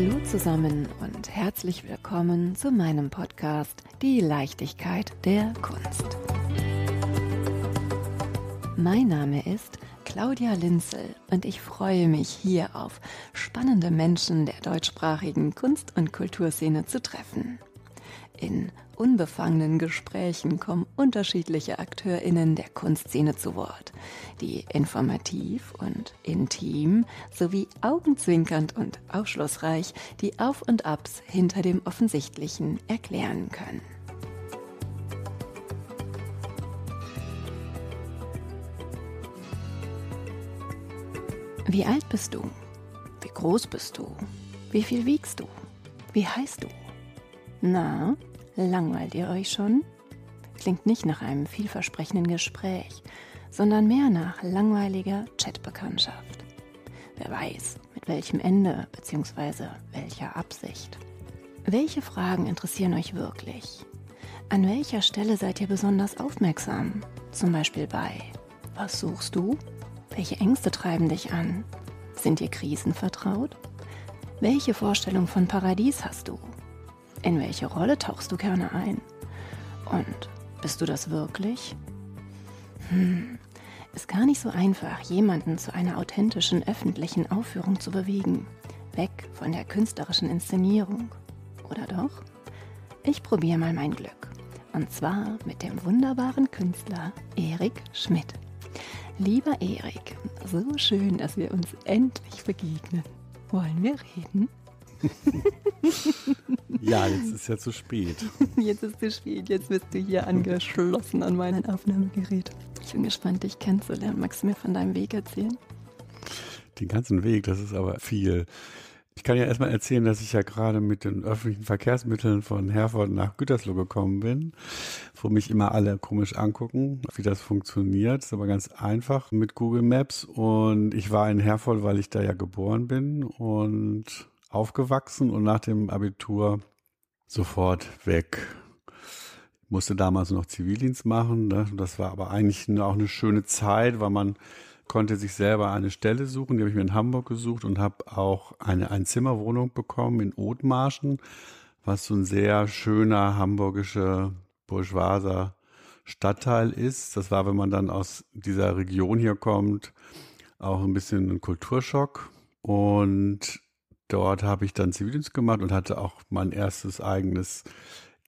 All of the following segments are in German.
Hallo zusammen und herzlich willkommen zu meinem Podcast Die Leichtigkeit der Kunst. Mein Name ist Claudia Linzel und ich freue mich hier auf spannende Menschen der deutschsprachigen Kunst- und Kulturszene zu treffen. In unbefangenen Gesprächen kommen unterschiedliche AkteurInnen der Kunstszene zu Wort, die informativ und intim sowie augenzwinkernd und aufschlussreich die Auf und Abs hinter dem Offensichtlichen erklären können. Wie alt bist du? Wie groß bist du? Wie viel wiegst du? Wie heißt du? Na, Langweilt ihr euch schon? Klingt nicht nach einem vielversprechenden Gespräch, sondern mehr nach langweiliger Chatbekanntschaft. Wer weiß, mit welchem Ende bzw. welcher Absicht. Welche Fragen interessieren euch wirklich? An welcher Stelle seid ihr besonders aufmerksam? Zum Beispiel bei Was suchst du? Welche Ängste treiben dich an? Sind dir Krisen vertraut? Welche Vorstellung von Paradies hast du? In welche Rolle tauchst du gerne ein? Und bist du das wirklich? Hm, ist gar nicht so einfach, jemanden zu einer authentischen öffentlichen Aufführung zu bewegen. Weg von der künstlerischen Inszenierung. Oder doch? Ich probiere mal mein Glück. Und zwar mit dem wunderbaren Künstler Erik Schmidt. Lieber Erik, so schön, dass wir uns endlich begegnen. Wollen wir reden? ja, jetzt ist ja zu spät. Jetzt ist zu spät. Jetzt bist du hier angeschlossen an mein Aufnahmegerät. Ich bin gespannt, dich kennenzulernen. Magst du mir von deinem Weg erzählen? Den ganzen Weg, das ist aber viel. Ich kann ja erstmal erzählen, dass ich ja gerade mit den öffentlichen Verkehrsmitteln von Herford nach Gütersloh gekommen bin, wo mich immer alle komisch angucken, wie das funktioniert. Das ist aber ganz einfach mit Google Maps. Und ich war in Herford, weil ich da ja geboren bin und aufgewachsen und nach dem Abitur sofort weg. Ich musste damals noch Zivildienst machen. Ne? Das war aber eigentlich auch eine schöne Zeit, weil man konnte sich selber eine Stelle suchen. Die habe ich mir in Hamburg gesucht und habe auch eine Einzimmerwohnung bekommen in Othmarschen, was so ein sehr schöner hamburgischer bourgeoiser Stadtteil ist. Das war, wenn man dann aus dieser Region hier kommt, auch ein bisschen ein Kulturschock. Und Dort habe ich dann Zivildienst gemacht und hatte auch mein erstes eigenes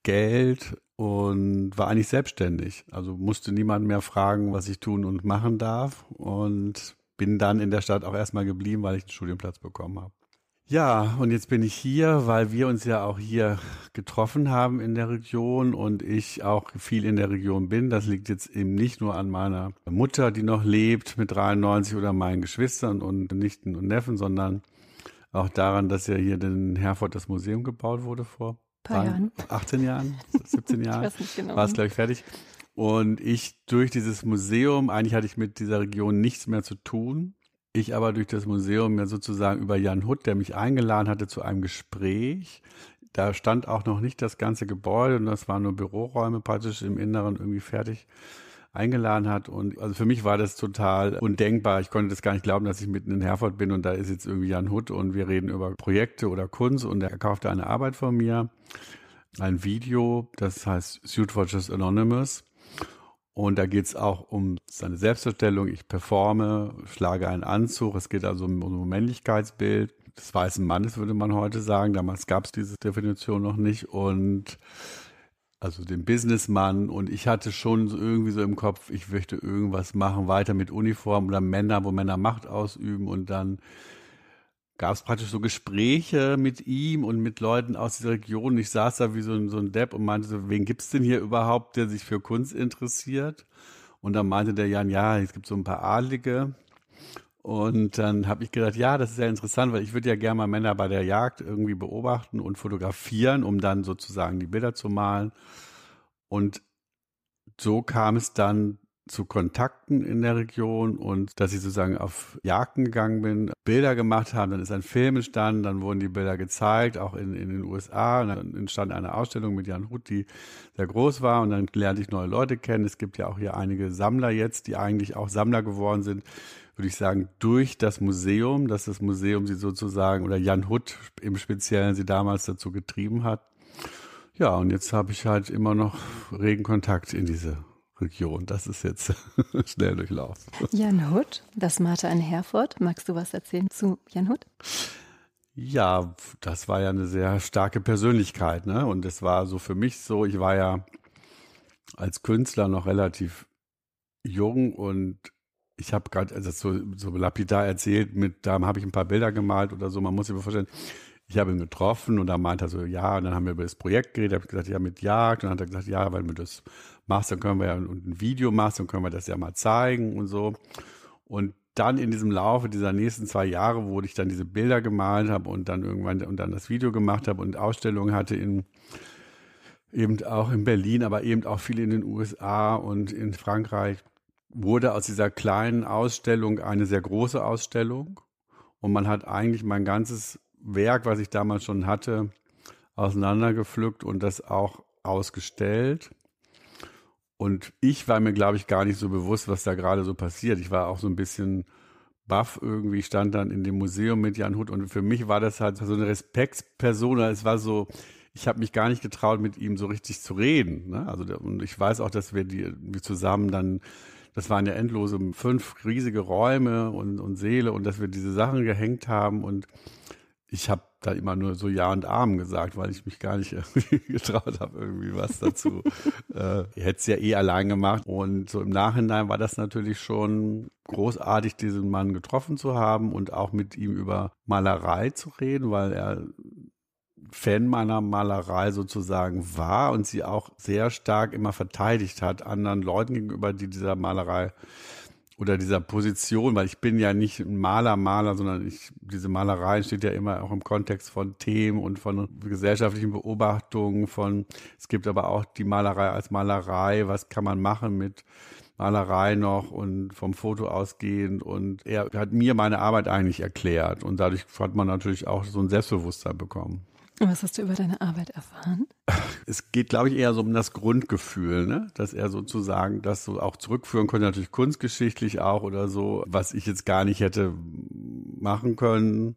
Geld und war eigentlich selbstständig. Also musste niemand mehr fragen, was ich tun und machen darf und bin dann in der Stadt auch erstmal geblieben, weil ich einen Studienplatz bekommen habe. Ja, und jetzt bin ich hier, weil wir uns ja auch hier getroffen haben in der Region und ich auch viel in der Region bin. Das liegt jetzt eben nicht nur an meiner Mutter, die noch lebt mit 93 oder meinen Geschwistern und Nichten und Neffen, sondern auch daran, dass ja hier in Herford das Museum gebaut wurde vor paar Jahren. 18 Jahren, 17 Jahren. ich weiß nicht genau. War es, glaube ich, fertig. Und ich durch dieses Museum, eigentlich hatte ich mit dieser Region nichts mehr zu tun. Ich aber durch das Museum ja sozusagen über Jan Hutt, der mich eingeladen hatte zu einem Gespräch. Da stand auch noch nicht das ganze Gebäude und das waren nur Büroräume praktisch im Inneren irgendwie fertig eingeladen hat. Und also für mich war das total undenkbar. Ich konnte das gar nicht glauben, dass ich mitten in Herford bin und da ist jetzt irgendwie Jan Hutt und wir reden über Projekte oder Kunst und er kaufte eine Arbeit von mir, ein Video, das heißt Suit Watchers Anonymous. Und da geht's auch um seine Selbstverstellung. Ich performe, schlage einen Anzug. Es geht also um, um Männlichkeitsbild des weißen Mannes, würde man heute sagen. Damals gab's diese Definition noch nicht. Und also den Businessmann und ich hatte schon irgendwie so im Kopf, ich möchte irgendwas machen, weiter mit Uniform oder Männer, wo Männer Macht ausüben und dann gab es praktisch so Gespräche mit ihm und mit Leuten aus dieser Region. Ich saß da wie so ein, so ein Depp und meinte so, wen gibt's denn hier überhaupt, der sich für Kunst interessiert? Und dann meinte der Jan, ja, es gibt so ein paar Adlige. Und dann habe ich gedacht, ja, das ist ja interessant, weil ich würde ja gerne mal Männer bei der Jagd irgendwie beobachten und fotografieren, um dann sozusagen die Bilder zu malen. Und so kam es dann zu Kontakten in der Region und dass ich sozusagen auf Jagden gegangen bin, Bilder gemacht haben, dann ist ein Film entstanden, dann wurden die Bilder gezeigt, auch in, in den USA, und dann entstand eine Ausstellung mit Jan Huth, die sehr groß war und dann lernte ich neue Leute kennen. Es gibt ja auch hier einige Sammler jetzt, die eigentlich auch Sammler geworden sind, würde ich sagen, durch das Museum, dass das Museum sie sozusagen oder Jan Huth im Speziellen sie damals dazu getrieben hat. Ja, und jetzt habe ich halt immer noch regen Kontakt in diese Region. Das ist jetzt schnell durchlaufen. Jan Hutt, das Martha in Herford. Magst du was erzählen zu Jan Hutt? Ja, das war ja eine sehr starke Persönlichkeit, ne? Und es war so für mich so, ich war ja als Künstler noch relativ jung und ich habe gerade also so, so lapidar erzählt, mit da habe ich ein paar Bilder gemalt oder so. Man muss sich vorstellen, ich habe ihn getroffen und da meinte er so, ja, und dann haben wir über das Projekt geredet, habe ich gesagt, ja, mit Jagd. Und dann hat er gesagt, ja, weil du das machst, dann können wir ja ein Video machst, dann können wir das ja mal zeigen und so. Und dann in diesem Laufe dieser nächsten zwei Jahre, wo ich dann diese Bilder gemalt habe und dann irgendwann und dann das Video gemacht habe und Ausstellungen hatte in eben auch in Berlin, aber eben auch viel in den USA und in Frankreich, wurde aus dieser kleinen Ausstellung eine sehr große Ausstellung. Und man hat eigentlich mein ganzes Werk, was ich damals schon hatte, auseinandergepflückt und das auch ausgestellt. Und ich war mir, glaube ich, gar nicht so bewusst, was da gerade so passiert. Ich war auch so ein bisschen baff irgendwie, stand dann in dem Museum mit Jan Hut und für mich war das halt so eine Respektsperson. Es war so, ich habe mich gar nicht getraut, mit ihm so richtig zu reden. Ne? Also und ich weiß auch, dass wir die, zusammen dann, das waren ja endlose fünf riesige Räume und, und Seele und dass wir diese Sachen gehängt haben und ich habe da immer nur so Ja und Arm gesagt, weil ich mich gar nicht getraut habe, irgendwie was dazu. äh, ich hätte es ja eh allein gemacht. Und so im Nachhinein war das natürlich schon großartig, diesen Mann getroffen zu haben und auch mit ihm über Malerei zu reden, weil er Fan meiner Malerei sozusagen war und sie auch sehr stark immer verteidigt hat anderen Leuten gegenüber, die dieser Malerei oder dieser Position, weil ich bin ja nicht ein Maler, Maler, sondern ich, diese Malerei steht ja immer auch im Kontext von Themen und von gesellschaftlichen Beobachtungen, von, es gibt aber auch die Malerei als Malerei, was kann man machen mit Malerei noch und vom Foto ausgehend und er hat mir meine Arbeit eigentlich erklärt und dadurch hat man natürlich auch so ein Selbstbewusstsein bekommen. Und was hast du über deine Arbeit erfahren? Es geht, glaube ich, eher so um das Grundgefühl, ne? dass er sozusagen das so auch zurückführen konnte, natürlich kunstgeschichtlich auch oder so, was ich jetzt gar nicht hätte machen können.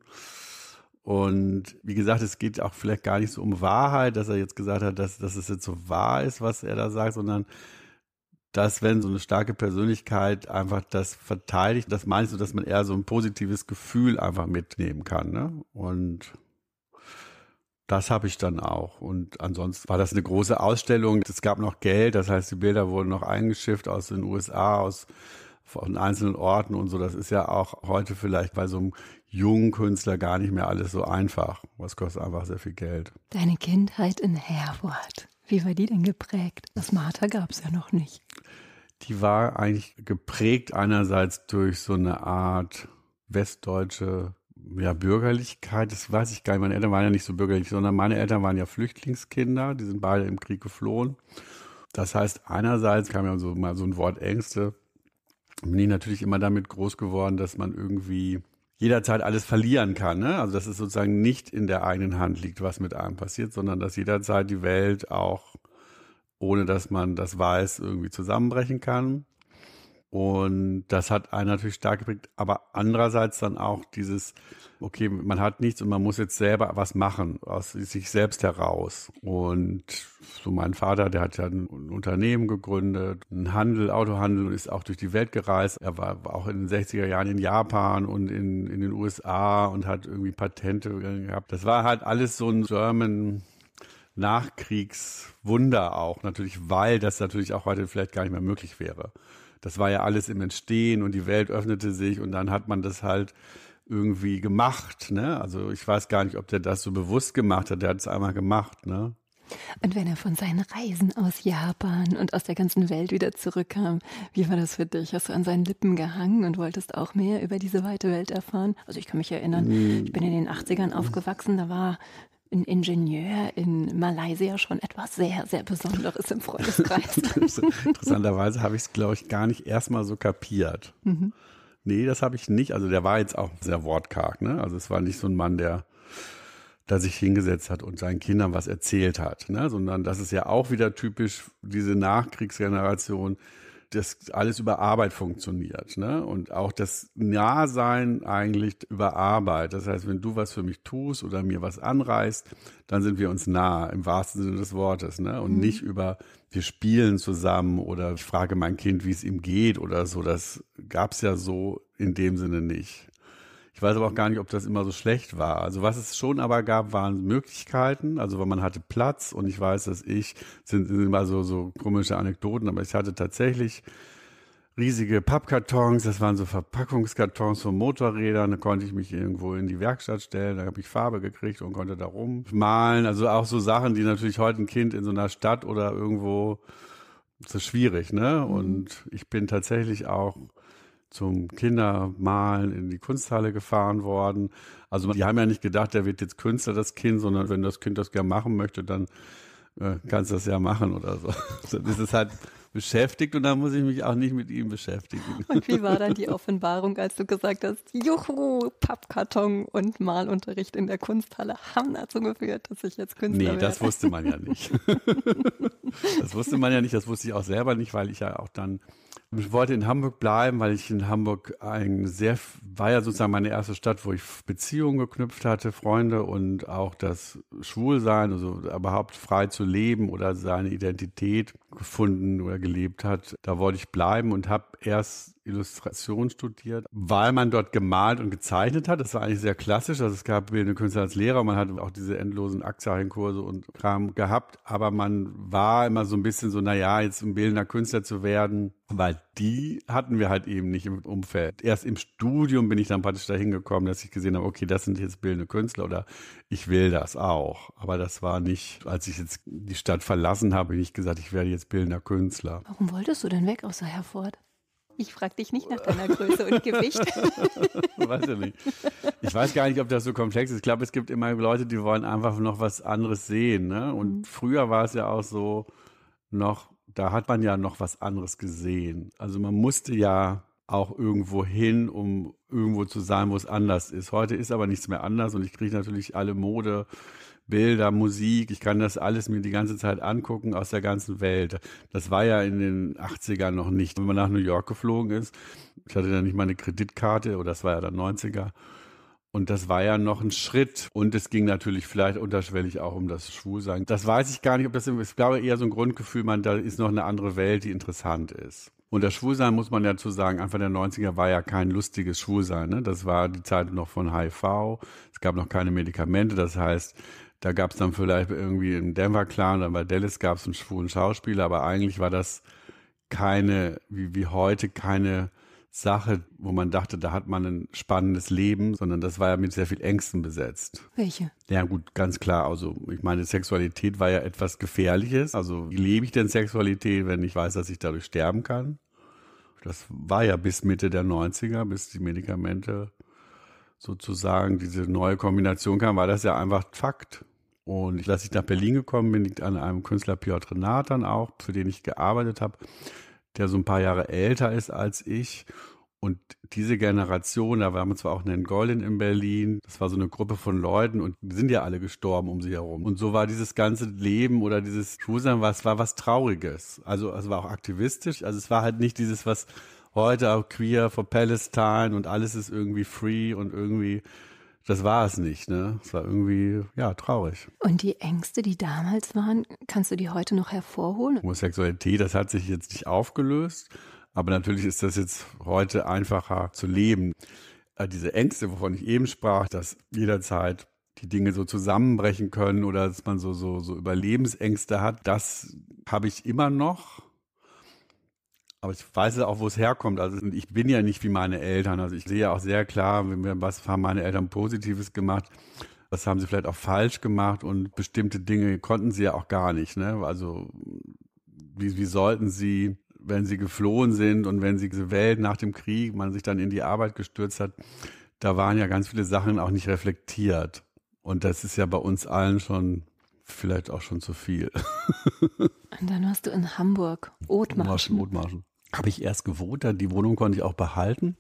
Und wie gesagt, es geht auch vielleicht gar nicht so um Wahrheit, dass er jetzt gesagt hat, dass, dass es jetzt so wahr ist, was er da sagt, sondern dass wenn so eine starke Persönlichkeit einfach das verteidigt, das meinst du, dass man eher so ein positives Gefühl einfach mitnehmen kann. Ne? Und das habe ich dann auch. Und ansonsten war das eine große Ausstellung. Es gab noch Geld, das heißt, die Bilder wurden noch eingeschifft aus den USA, aus von einzelnen Orten und so. Das ist ja auch heute vielleicht bei so einem jungen Künstler gar nicht mehr alles so einfach. Was kostet einfach sehr viel Geld. Deine Kindheit in Herford, wie war die denn geprägt? Das Martha gab es ja noch nicht. Die war eigentlich geprägt einerseits durch so eine Art westdeutsche ja, Bürgerlichkeit, das weiß ich gar nicht. Meine Eltern waren ja nicht so bürgerlich, sondern meine Eltern waren ja Flüchtlingskinder, die sind beide im Krieg geflohen. Das heißt, einerseits kam ja so mal so ein Wort Ängste. Bin ich natürlich immer damit groß geworden, dass man irgendwie jederzeit alles verlieren kann. Ne? Also dass es sozusagen nicht in der eigenen Hand liegt, was mit einem passiert, sondern dass jederzeit die Welt auch, ohne dass man das weiß, irgendwie zusammenbrechen kann. Und das hat einen natürlich stark geprägt, aber andererseits dann auch dieses, okay, man hat nichts und man muss jetzt selber was machen, aus sich selbst heraus. Und so mein Vater, der hat ja ein Unternehmen gegründet, einen Handel, Autohandel und ist auch durch die Welt gereist. Er war auch in den 60er Jahren in Japan und in, in den USA und hat irgendwie Patente gehabt. Das war halt alles so ein German Nachkriegswunder auch, natürlich, weil das natürlich auch heute vielleicht gar nicht mehr möglich wäre das war ja alles im Entstehen und die Welt öffnete sich und dann hat man das halt irgendwie gemacht. Ne? Also ich weiß gar nicht, ob der das so bewusst gemacht hat. Der hat es einmal gemacht. Ne? Und wenn er von seinen Reisen aus Japan und aus der ganzen Welt wieder zurückkam, wie war das für dich? Hast du an seinen Lippen gehangen und wolltest auch mehr über diese weite Welt erfahren? Also ich kann mich erinnern, ich bin in den 80ern aufgewachsen, da war ein Ingenieur in Malaysia schon etwas sehr, sehr Besonderes im Freundeskreis. Interessanterweise habe ich es, glaube ich, gar nicht erstmal so kapiert. Mhm. Nee, das habe ich nicht. Also der war jetzt auch sehr wortkarg. Ne? Also es war nicht so ein Mann, der da sich hingesetzt hat und seinen Kindern was erzählt hat, ne? sondern das ist ja auch wieder typisch diese Nachkriegsgeneration, dass alles über Arbeit funktioniert, ne? Und auch das Nahsein eigentlich über Arbeit. Das heißt, wenn du was für mich tust oder mir was anreißt, dann sind wir uns nah im wahrsten Sinne des Wortes, ne? Und mhm. nicht über wir spielen zusammen oder ich frage mein Kind, wie es ihm geht oder so. Das gab's ja so in dem Sinne nicht. Ich weiß aber auch gar nicht, ob das immer so schlecht war. Also was es schon aber gab, waren Möglichkeiten. Also weil man hatte Platz und ich weiß, dass ich, sind, sind immer so, so komische Anekdoten, aber ich hatte tatsächlich riesige Pappkartons, das waren so Verpackungskartons von Motorrädern, da konnte ich mich irgendwo in die Werkstatt stellen, da habe ich Farbe gekriegt und konnte da rummalen. Also auch so Sachen, die natürlich heute ein Kind in so einer Stadt oder irgendwo, ist schwierig, ne? Mhm. Und ich bin tatsächlich auch zum Kindermalen in die Kunsthalle gefahren worden. Also die haben ja nicht gedacht, der wird jetzt Künstler, das Kind, sondern wenn das Kind das gerne machen möchte, dann äh, kannst du das ja machen oder so. Dann ist es halt beschäftigt und dann muss ich mich auch nicht mit ihm beschäftigen. Und wie war dann die Offenbarung, als du gesagt hast, juhu, Pappkarton und Malunterricht in der Kunsthalle haben dazu geführt, dass ich jetzt Künstler Nee, werde. das wusste man ja nicht. das wusste man ja nicht, das wusste ich auch selber nicht, weil ich ja auch dann ich wollte in Hamburg bleiben, weil ich in Hamburg ein sehr, war ja sozusagen meine erste Stadt, wo ich Beziehungen geknüpft hatte, Freunde und auch das Schwulsein, also überhaupt frei zu leben oder seine Identität gefunden oder gelebt hat. Da wollte ich bleiben und habe erst Illustration studiert, weil man dort gemalt und gezeichnet hat. Das war eigentlich sehr klassisch. Also es gab bildende Künstler als Lehrer, man hatte auch diese endlosen Aktienkurse und Kram gehabt, aber man war immer so ein bisschen so, naja, jetzt ein bildender Künstler zu werden, weil die hatten wir halt eben nicht im Umfeld. Erst im Studium bin ich dann praktisch dahin gekommen, dass ich gesehen habe, okay, das sind jetzt bildende Künstler oder ich will das auch. Aber das war nicht, als ich jetzt die Stadt verlassen habe, nicht gesagt, ich werde jetzt bildender Künstler. Warum wolltest du denn weg aus Herford? Ich frage dich nicht nach deiner Größe und Gewicht. weiß ich nicht. Ich weiß gar nicht, ob das so komplex ist. Ich glaube, es gibt immer Leute, die wollen einfach noch was anderes sehen. Ne? Und mhm. früher war es ja auch so noch, da hat man ja noch was anderes gesehen. Also man musste ja auch irgendwo hin, um irgendwo zu sein, wo es anders ist. Heute ist aber nichts mehr anders und ich kriege natürlich alle Mode Bilder, Musik, ich kann das alles mir die ganze Zeit angucken aus der ganzen Welt. Das war ja in den 80ern noch nicht. Wenn man nach New York geflogen ist, ich hatte da nicht mal eine Kreditkarte, oder das war ja dann 90er. Und das war ja noch ein Schritt. Und es ging natürlich vielleicht unterschwellig auch um das Schwulsein. Das weiß ich gar nicht, ob das, ich glaube eher so ein Grundgefühl, man, da ist noch eine andere Welt, die interessant ist. Und das Schwulsein, muss man dazu sagen, Anfang der 90er war ja kein lustiges Schwulsein. Ne? Das war die Zeit noch von HIV. Es gab noch keine Medikamente. Das heißt, da gab es dann vielleicht irgendwie einen Denver-Clan, dann bei Dallas gab es einen schwulen Schauspieler, aber eigentlich war das keine, wie, wie heute, keine Sache, wo man dachte, da hat man ein spannendes Leben, sondern das war ja mit sehr viel Ängsten besetzt. Welche? Ja gut, ganz klar. Also ich meine, Sexualität war ja etwas Gefährliches. Also wie lebe ich denn Sexualität, wenn ich weiß, dass ich dadurch sterben kann? Das war ja bis Mitte der 90er, bis die Medikamente sozusagen diese neue Kombination kam, war das ja einfach Fakt. Und als ich nach Berlin gekommen bin, liegt an einem Künstler Piotr Nathan auch, für den ich gearbeitet habe, der so ein paar Jahre älter ist als ich. Und diese Generation, da waren wir zwar auch in Golden in Berlin, das war so eine Gruppe von Leuten und die sind ja alle gestorben um sie herum. Und so war dieses ganze Leben oder dieses Schwulsein, was war was Trauriges. Also es war auch aktivistisch. Also es war halt nicht dieses, was heute auch Queer for Palestine und alles ist irgendwie free und irgendwie, das war es nicht, ne? Es war irgendwie, ja, traurig. Und die Ängste, die damals waren, kannst du die heute noch hervorholen? Homosexualität, das hat sich jetzt nicht aufgelöst, aber natürlich ist das jetzt heute einfacher zu leben. Äh, diese Ängste, wovon ich eben sprach, dass jederzeit die Dinge so zusammenbrechen können oder dass man so, so, so Überlebensängste hat, das habe ich immer noch. Aber ich weiß auch, wo es herkommt. Also ich bin ja nicht wie meine Eltern. Also ich sehe ja auch sehr klar, was haben meine Eltern Positives gemacht. Was haben sie vielleicht auch falsch gemacht und bestimmte Dinge konnten sie ja auch gar nicht. Ne? Also wie, wie sollten sie, wenn sie geflohen sind und wenn sie diese Welt nach dem Krieg, man sich dann in die Arbeit gestürzt hat, da waren ja ganz viele Sachen auch nicht reflektiert. Und das ist ja bei uns allen schon vielleicht auch schon zu viel. Und dann warst du in Hamburg, Othmarschen. Othmarschen. Habe ich erst gewohnt, die Wohnung konnte ich auch behalten.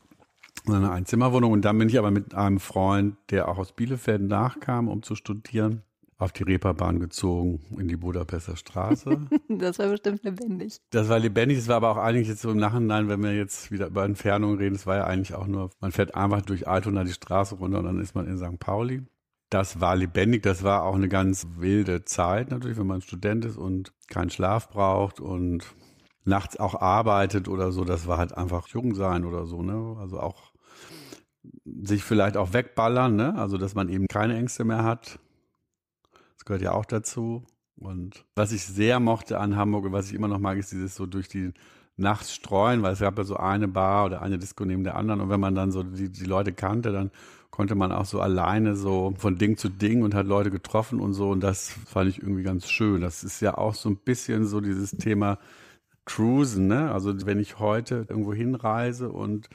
Eine Einzimmerwohnung. Und dann bin ich aber mit einem Freund, der auch aus Bielefeld nachkam, um zu studieren, auf die Reeperbahn gezogen in die Budapester Straße. das war bestimmt lebendig. Das war lebendig, es war aber auch eigentlich jetzt so im Nachhinein, wenn wir jetzt wieder über Entfernungen reden, es war ja eigentlich auch nur, man fährt einfach durch Altona die Straße runter und dann ist man in St. Pauli. Das war lebendig, das war auch eine ganz wilde Zeit natürlich, wenn man Student ist und keinen Schlaf braucht und nachts auch arbeitet oder so, das war halt einfach jung sein oder so, ne? Also auch sich vielleicht auch wegballern, ne? Also dass man eben keine Ängste mehr hat. Das gehört ja auch dazu. Und was ich sehr mochte an Hamburg und was ich immer noch mag, ist dieses so durch die Nacht streuen, weil es gab ja so eine Bar oder eine Disco neben der anderen und wenn man dann so die, die Leute kannte, dann konnte man auch so alleine so von Ding zu Ding und hat Leute getroffen und so und das fand ich irgendwie ganz schön. Das ist ja auch so ein bisschen so dieses Thema Cruisen, ne? Also wenn ich heute irgendwo hinreise und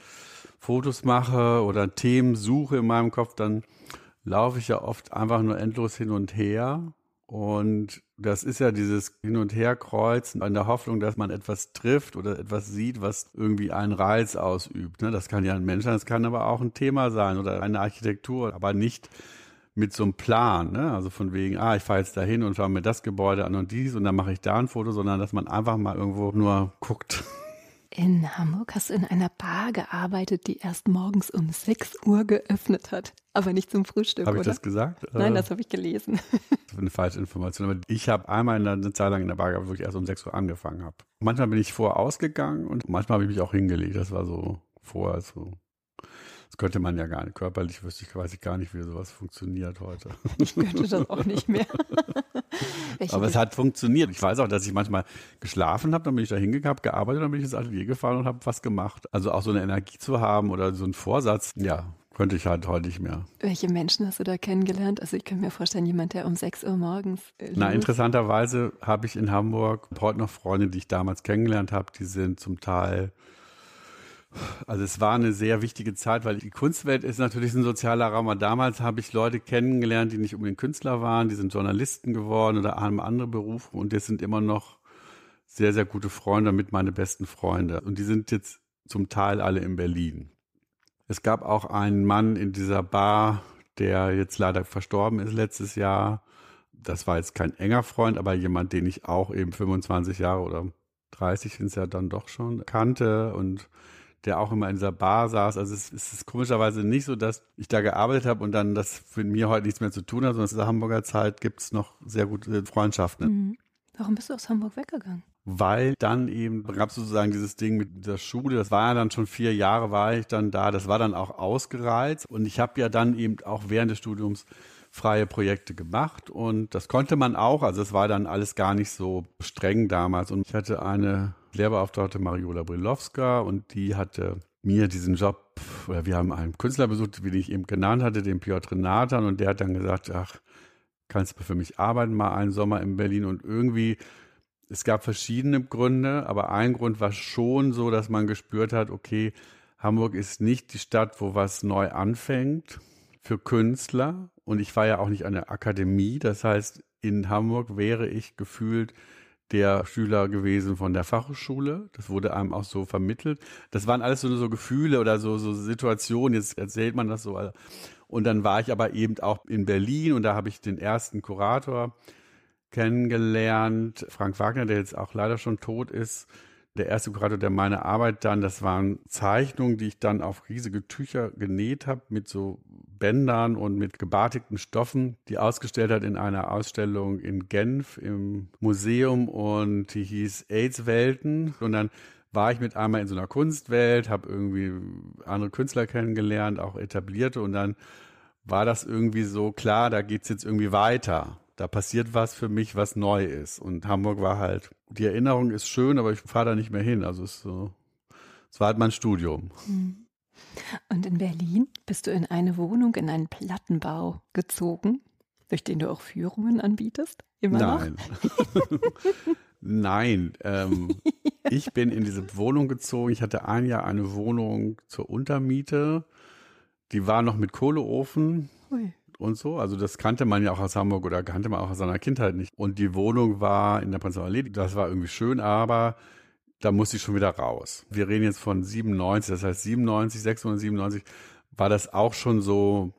Fotos mache oder Themen suche in meinem Kopf, dann laufe ich ja oft einfach nur endlos hin und her und das ist ja dieses Hin- und Herkreuzen in der Hoffnung, dass man etwas trifft oder etwas sieht, was irgendwie einen Reiz ausübt. Ne? Das kann ja ein Mensch sein, das kann aber auch ein Thema sein oder eine Architektur, aber nicht mit so einem Plan, ne? also von wegen, ah, ich fahre jetzt dahin und schaue mir das Gebäude an und dies und dann mache ich da ein Foto, sondern dass man einfach mal irgendwo nur guckt. In Hamburg hast du in einer Bar gearbeitet, die erst morgens um 6 Uhr geöffnet hat. Aber nicht zum Frühstück, Habe ich das gesagt? Nein, Äh, das habe ich gelesen. Das ist eine falsche Information. Aber ich habe einmal eine Zeit lang in der Bar gehabt, wo ich erst um 6 Uhr angefangen habe. Manchmal bin ich vorher ausgegangen und manchmal habe ich mich auch hingelegt. Das war so vorher so. Das könnte man ja gar nicht. Körperlich wüsste ich, weiß ich gar nicht, wie sowas funktioniert heute. Ich könnte das auch nicht mehr. Aber es hat funktioniert. Ich weiß auch, dass ich manchmal geschlafen habe, dann bin ich da hingegangen, habe gearbeitet, dann bin ich ins Atelier gefahren und habe was gemacht. Also auch so eine Energie zu haben oder so einen Vorsatz, ja, könnte ich halt heute nicht mehr. Welche Menschen hast du da kennengelernt? Also ich kann mir vorstellen, jemand, der um 6 Uhr morgens. äh, Na, los- interessanterweise habe ich in Hamburg heute noch Freunde, die ich damals kennengelernt habe, die sind zum Teil, also es war eine sehr wichtige Zeit, weil die Kunstwelt ist natürlich ein sozialer Raum. Aber damals habe ich Leute kennengelernt, die nicht unbedingt Künstler waren, die sind Journalisten geworden oder haben andere Berufe und das sind immer noch sehr, sehr gute Freunde, damit meine besten Freunde. Und die sind jetzt zum Teil alle in Berlin. Es gab auch einen Mann in dieser Bar, der jetzt leider verstorben ist letztes Jahr. Das war jetzt kein enger Freund, aber jemand, den ich auch eben 25 Jahre oder 30 sind es ja dann doch schon kannte und der auch immer in dieser Bar saß. Also es, es ist komischerweise nicht so, dass ich da gearbeitet habe und dann das für mir heute nichts mehr zu tun hat, sondern in dieser Hamburger Zeit gibt es noch sehr gute Freundschaften. Mhm. Warum bist du aus Hamburg weggegangen? Weil dann eben gab es sozusagen dieses Ding mit dieser Schule, das war ja dann schon vier Jahre war ich dann da, das war dann auch ausgereizt und ich habe ja dann eben auch während des Studiums freie Projekte gemacht und das konnte man auch, also es war dann alles gar nicht so streng damals. Und ich hatte eine Lehrbeauftragte Mariola Brilowska und die hatte mir diesen Job, oder wir haben einen Künstler besucht, wie ich eben genannt hatte, den Piotr Nathan. Und der hat dann gesagt, ach, kannst du für mich arbeiten mal einen Sommer in Berlin? Und irgendwie es gab verschiedene Gründe, aber ein Grund war schon so, dass man gespürt hat, okay, Hamburg ist nicht die Stadt, wo was neu anfängt für Künstler. Und ich war ja auch nicht an der Akademie. Das heißt, in Hamburg wäre ich gefühlt der Schüler gewesen von der Fachhochschule. Das wurde einem auch so vermittelt. Das waren alles so, so Gefühle oder so, so Situationen. Jetzt erzählt man das so. Und dann war ich aber eben auch in Berlin und da habe ich den ersten Kurator kennengelernt. Frank Wagner, der jetzt auch leider schon tot ist. Der erste Kurator, der meine Arbeit dann, das waren Zeichnungen, die ich dann auf riesige Tücher genäht habe mit so Bändern und mit gebartigten Stoffen, die ausgestellt hat in einer Ausstellung in Genf im Museum und die hieß AIDS-Welten. Und dann war ich mit einmal in so einer Kunstwelt, habe irgendwie andere Künstler kennengelernt, auch etablierte und dann war das irgendwie so klar, da geht's jetzt irgendwie weiter da passiert was für mich, was neu ist. Und Hamburg war halt, die Erinnerung ist schön, aber ich fahre da nicht mehr hin. Also es, so, es war halt mein Studium. Und in Berlin bist du in eine Wohnung, in einen Plattenbau gezogen, durch den du auch Führungen anbietest? Immer Nein. Nein. Ähm, ich bin in diese Wohnung gezogen. Ich hatte ein Jahr eine Wohnung zur Untermiete. Die war noch mit Kohleofen. noch? Ui. Und so. Also das kannte man ja auch aus Hamburg oder kannte man auch aus seiner Kindheit nicht. Und die Wohnung war in der Prenzlauer Allee, das war irgendwie schön, aber da musste ich schon wieder raus. Wir reden jetzt von 97, das heißt 97, 697 war das auch schon so,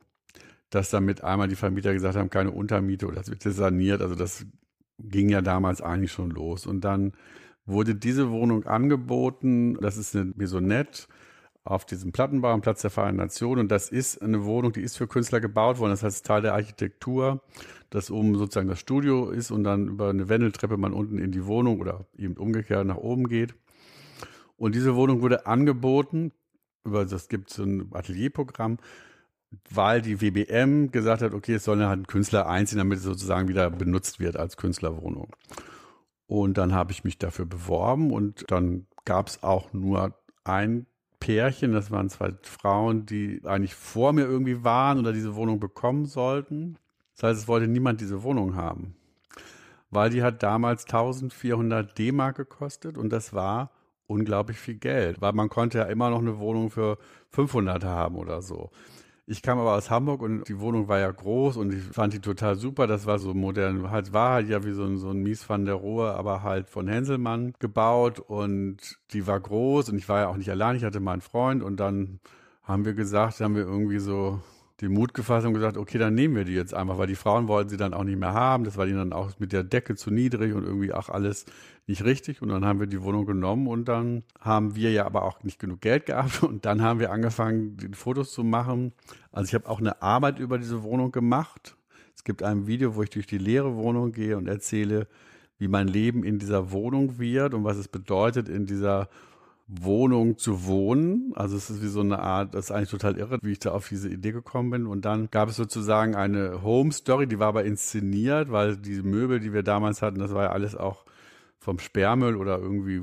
dass damit einmal die Vermieter gesagt haben, keine Untermiete oder das wird saniert. Also das ging ja damals eigentlich schon los. Und dann wurde diese Wohnung angeboten. Das ist eine Maisonette auf diesem Plattenbau am Platz der Vereinten Nationen. Und das ist eine Wohnung, die ist für Künstler gebaut worden. Das heißt Teil der Architektur, dass oben sozusagen das Studio ist und dann über eine Wendeltreppe man unten in die Wohnung oder eben umgekehrt nach oben geht. Und diese Wohnung wurde angeboten über das gibt so ein Atelierprogramm, weil die WBM gesagt hat, okay, es soll halt ein Künstler einziehen, damit es sozusagen wieder benutzt wird als Künstlerwohnung. Und dann habe ich mich dafür beworben und dann gab es auch nur ein Pärchen, das waren zwei Frauen, die eigentlich vor mir irgendwie waren oder diese Wohnung bekommen sollten. Das heißt, es wollte niemand diese Wohnung haben, weil die hat damals 1400 D-Mark gekostet und das war unglaublich viel Geld, weil man konnte ja immer noch eine Wohnung für 500 haben oder so. Ich kam aber aus Hamburg und die Wohnung war ja groß und ich fand die total super. Das war so modern, halt war halt ja wie so ein, so ein Mies van der Rohe, aber halt von Henselmann gebaut und die war groß und ich war ja auch nicht allein. Ich hatte meinen Freund und dann haben wir gesagt, haben wir irgendwie so den Mut gefasst und gesagt, okay, dann nehmen wir die jetzt einfach, weil die Frauen wollten sie dann auch nicht mehr haben. Das war ihnen dann auch mit der Decke zu niedrig und irgendwie auch alles nicht richtig. Und dann haben wir die Wohnung genommen und dann haben wir ja aber auch nicht genug Geld gehabt und dann haben wir angefangen, die Fotos zu machen. Also ich habe auch eine Arbeit über diese Wohnung gemacht. Es gibt ein Video, wo ich durch die leere Wohnung gehe und erzähle, wie mein Leben in dieser Wohnung wird und was es bedeutet, in dieser Wohnung zu wohnen. Also es ist wie so eine Art, das ist eigentlich total irre, wie ich da auf diese Idee gekommen bin. Und dann gab es sozusagen eine Home Story, die war aber inszeniert, weil die Möbel, die wir damals hatten, das war ja alles auch vom Sperrmüll oder irgendwie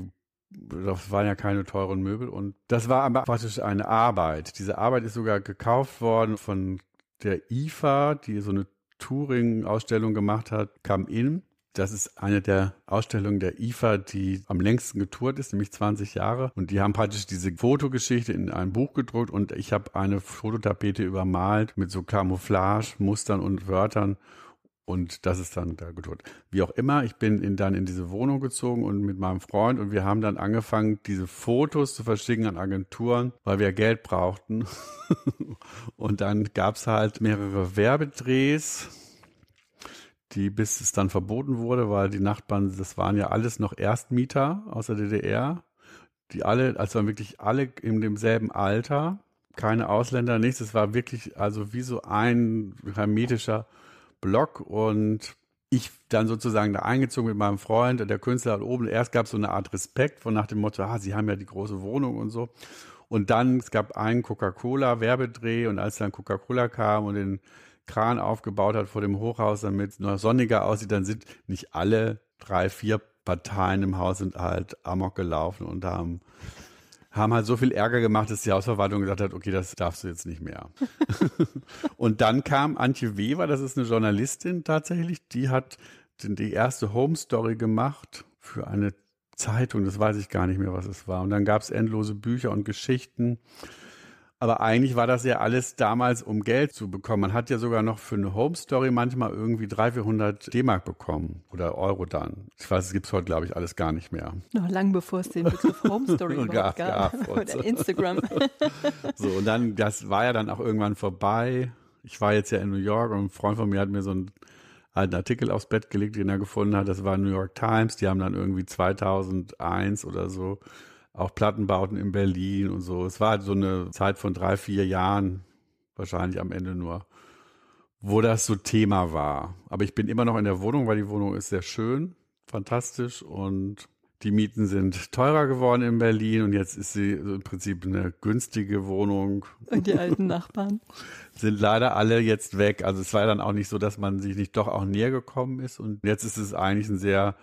das waren ja keine teuren Möbel und das war aber praktisch eine Arbeit. Diese Arbeit ist sogar gekauft worden von der IFA, die so eine Touring-Ausstellung gemacht hat, kam in das ist eine der Ausstellungen der IFA, die am längsten getourt ist, nämlich 20 Jahre. Und die haben praktisch diese Fotogeschichte in ein Buch gedruckt und ich habe eine Fototapete übermalt mit so Camouflage, Mustern und Wörtern. Und das ist dann da getourt. Wie auch immer, ich bin in, dann in diese Wohnung gezogen und mit meinem Freund und wir haben dann angefangen, diese Fotos zu verschicken an Agenturen, weil wir Geld brauchten. und dann gab es halt mehrere Werbedrehs die bis es dann verboten wurde, weil die Nachbarn, das waren ja alles noch Erstmieter aus der DDR, die alle, also wirklich alle in demselben Alter, keine Ausländer, nichts. Es war wirklich also wie so ein hermetischer Block und ich dann sozusagen da eingezogen mit meinem Freund, der Künstler hat oben. Erst gab es so eine Art Respekt von nach dem Motto, ah, sie haben ja die große Wohnung und so. Und dann, es gab einen Coca-Cola-Werbedreh und als dann Coca-Cola kam und den Kran aufgebaut hat vor dem Hochhaus, damit es noch sonniger aussieht, dann sind nicht alle drei, vier Parteien im Haus sind halt amok gelaufen und haben haben halt so viel Ärger gemacht, dass die Hausverwaltung gesagt hat, okay, das darfst du jetzt nicht mehr. und dann kam Antje Weber, das ist eine Journalistin tatsächlich, die hat die erste Home Story gemacht für eine Zeitung, das weiß ich gar nicht mehr, was es war. Und dann gab es endlose Bücher und Geschichten. Aber eigentlich war das ja alles damals, um Geld zu bekommen. Man hat ja sogar noch für eine Home Story manchmal irgendwie 300, 400 D-Mark bekommen oder Euro dann. Ich weiß, es gibt es heute, glaube ich, alles gar nicht mehr. Noch lang bevor es den Begriff Home Story gab, gab. oder Instagram. so, und dann, das war ja dann auch irgendwann vorbei. Ich war jetzt ja in New York und ein Freund von mir hat mir so einen alten Artikel aufs Bett gelegt, den er gefunden hat. Das war New York Times. Die haben dann irgendwie 2001 oder so auch Plattenbauten in Berlin und so. Es war halt so eine Zeit von drei, vier Jahren, wahrscheinlich am Ende nur, wo das so Thema war. Aber ich bin immer noch in der Wohnung, weil die Wohnung ist sehr schön, fantastisch und die Mieten sind teurer geworden in Berlin und jetzt ist sie im Prinzip eine günstige Wohnung. Und die alten Nachbarn sind leider alle jetzt weg. Also es war dann auch nicht so, dass man sich nicht doch auch näher gekommen ist und jetzt ist es eigentlich ein sehr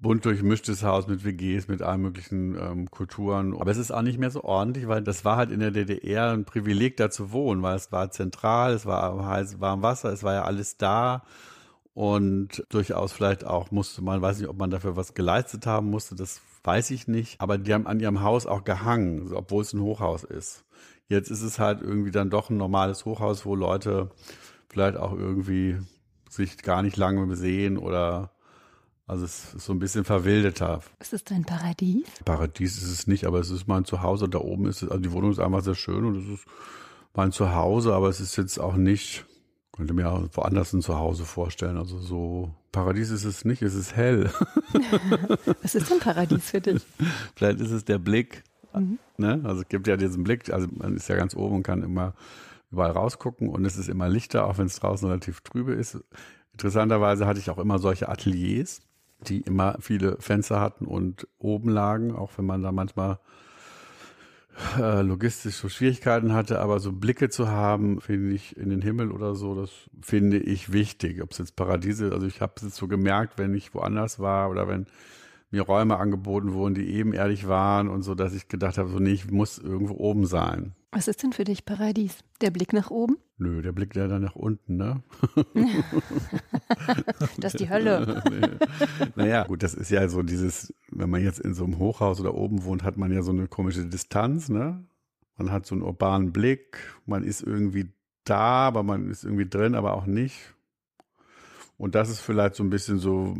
bunt durchmischtes Haus mit WGs, mit allen möglichen ähm, Kulturen. Aber es ist auch nicht mehr so ordentlich, weil das war halt in der DDR ein Privileg, da zu wohnen, weil es war zentral, es war heiß, warm Wasser, es war ja alles da. Und durchaus vielleicht auch musste man, weiß nicht, ob man dafür was geleistet haben musste, das weiß ich nicht. Aber die haben an ihrem Haus auch gehangen, obwohl es ein Hochhaus ist. Jetzt ist es halt irgendwie dann doch ein normales Hochhaus, wo Leute vielleicht auch irgendwie sich gar nicht lange sehen oder also es ist so ein bisschen verwildeter. Ist es dein Paradies? Paradies ist es nicht, aber es ist mein Zuhause. Da oben ist es, also die Wohnung ist einfach sehr schön und es ist mein Zuhause, aber es ist jetzt auch nicht, könnte mir auch woanders ein Zuhause vorstellen. Also so Paradies ist es nicht, es ist hell. Was ist denn Paradies für dich? Vielleicht ist es der Blick. Mhm. Ne? Also es gibt ja diesen Blick, also man ist ja ganz oben und kann immer überall rausgucken und es ist immer lichter, auch wenn es draußen relativ trübe ist. Interessanterweise hatte ich auch immer solche Ateliers, die immer viele Fenster hatten und oben lagen, auch wenn man da manchmal äh, logistisch so Schwierigkeiten hatte, aber so Blicke zu haben, finde ich in den Himmel oder so, das finde ich wichtig. Ob es jetzt Paradiese, also ich habe es jetzt so gemerkt, wenn ich woanders war oder wenn mir Räume angeboten wurden, die ebenerdig waren und so, dass ich gedacht habe, so nee, ich muss irgendwo oben sein. Was ist denn für dich Paradies? Der Blick nach oben? Nö, der Blick dann nach unten, ne? das ist die Hölle. naja, gut, das ist ja so dieses, wenn man jetzt in so einem Hochhaus oder oben wohnt, hat man ja so eine komische Distanz, ne? Man hat so einen urbanen Blick, man ist irgendwie da, aber man ist irgendwie drin, aber auch nicht. Und das ist vielleicht so ein bisschen so,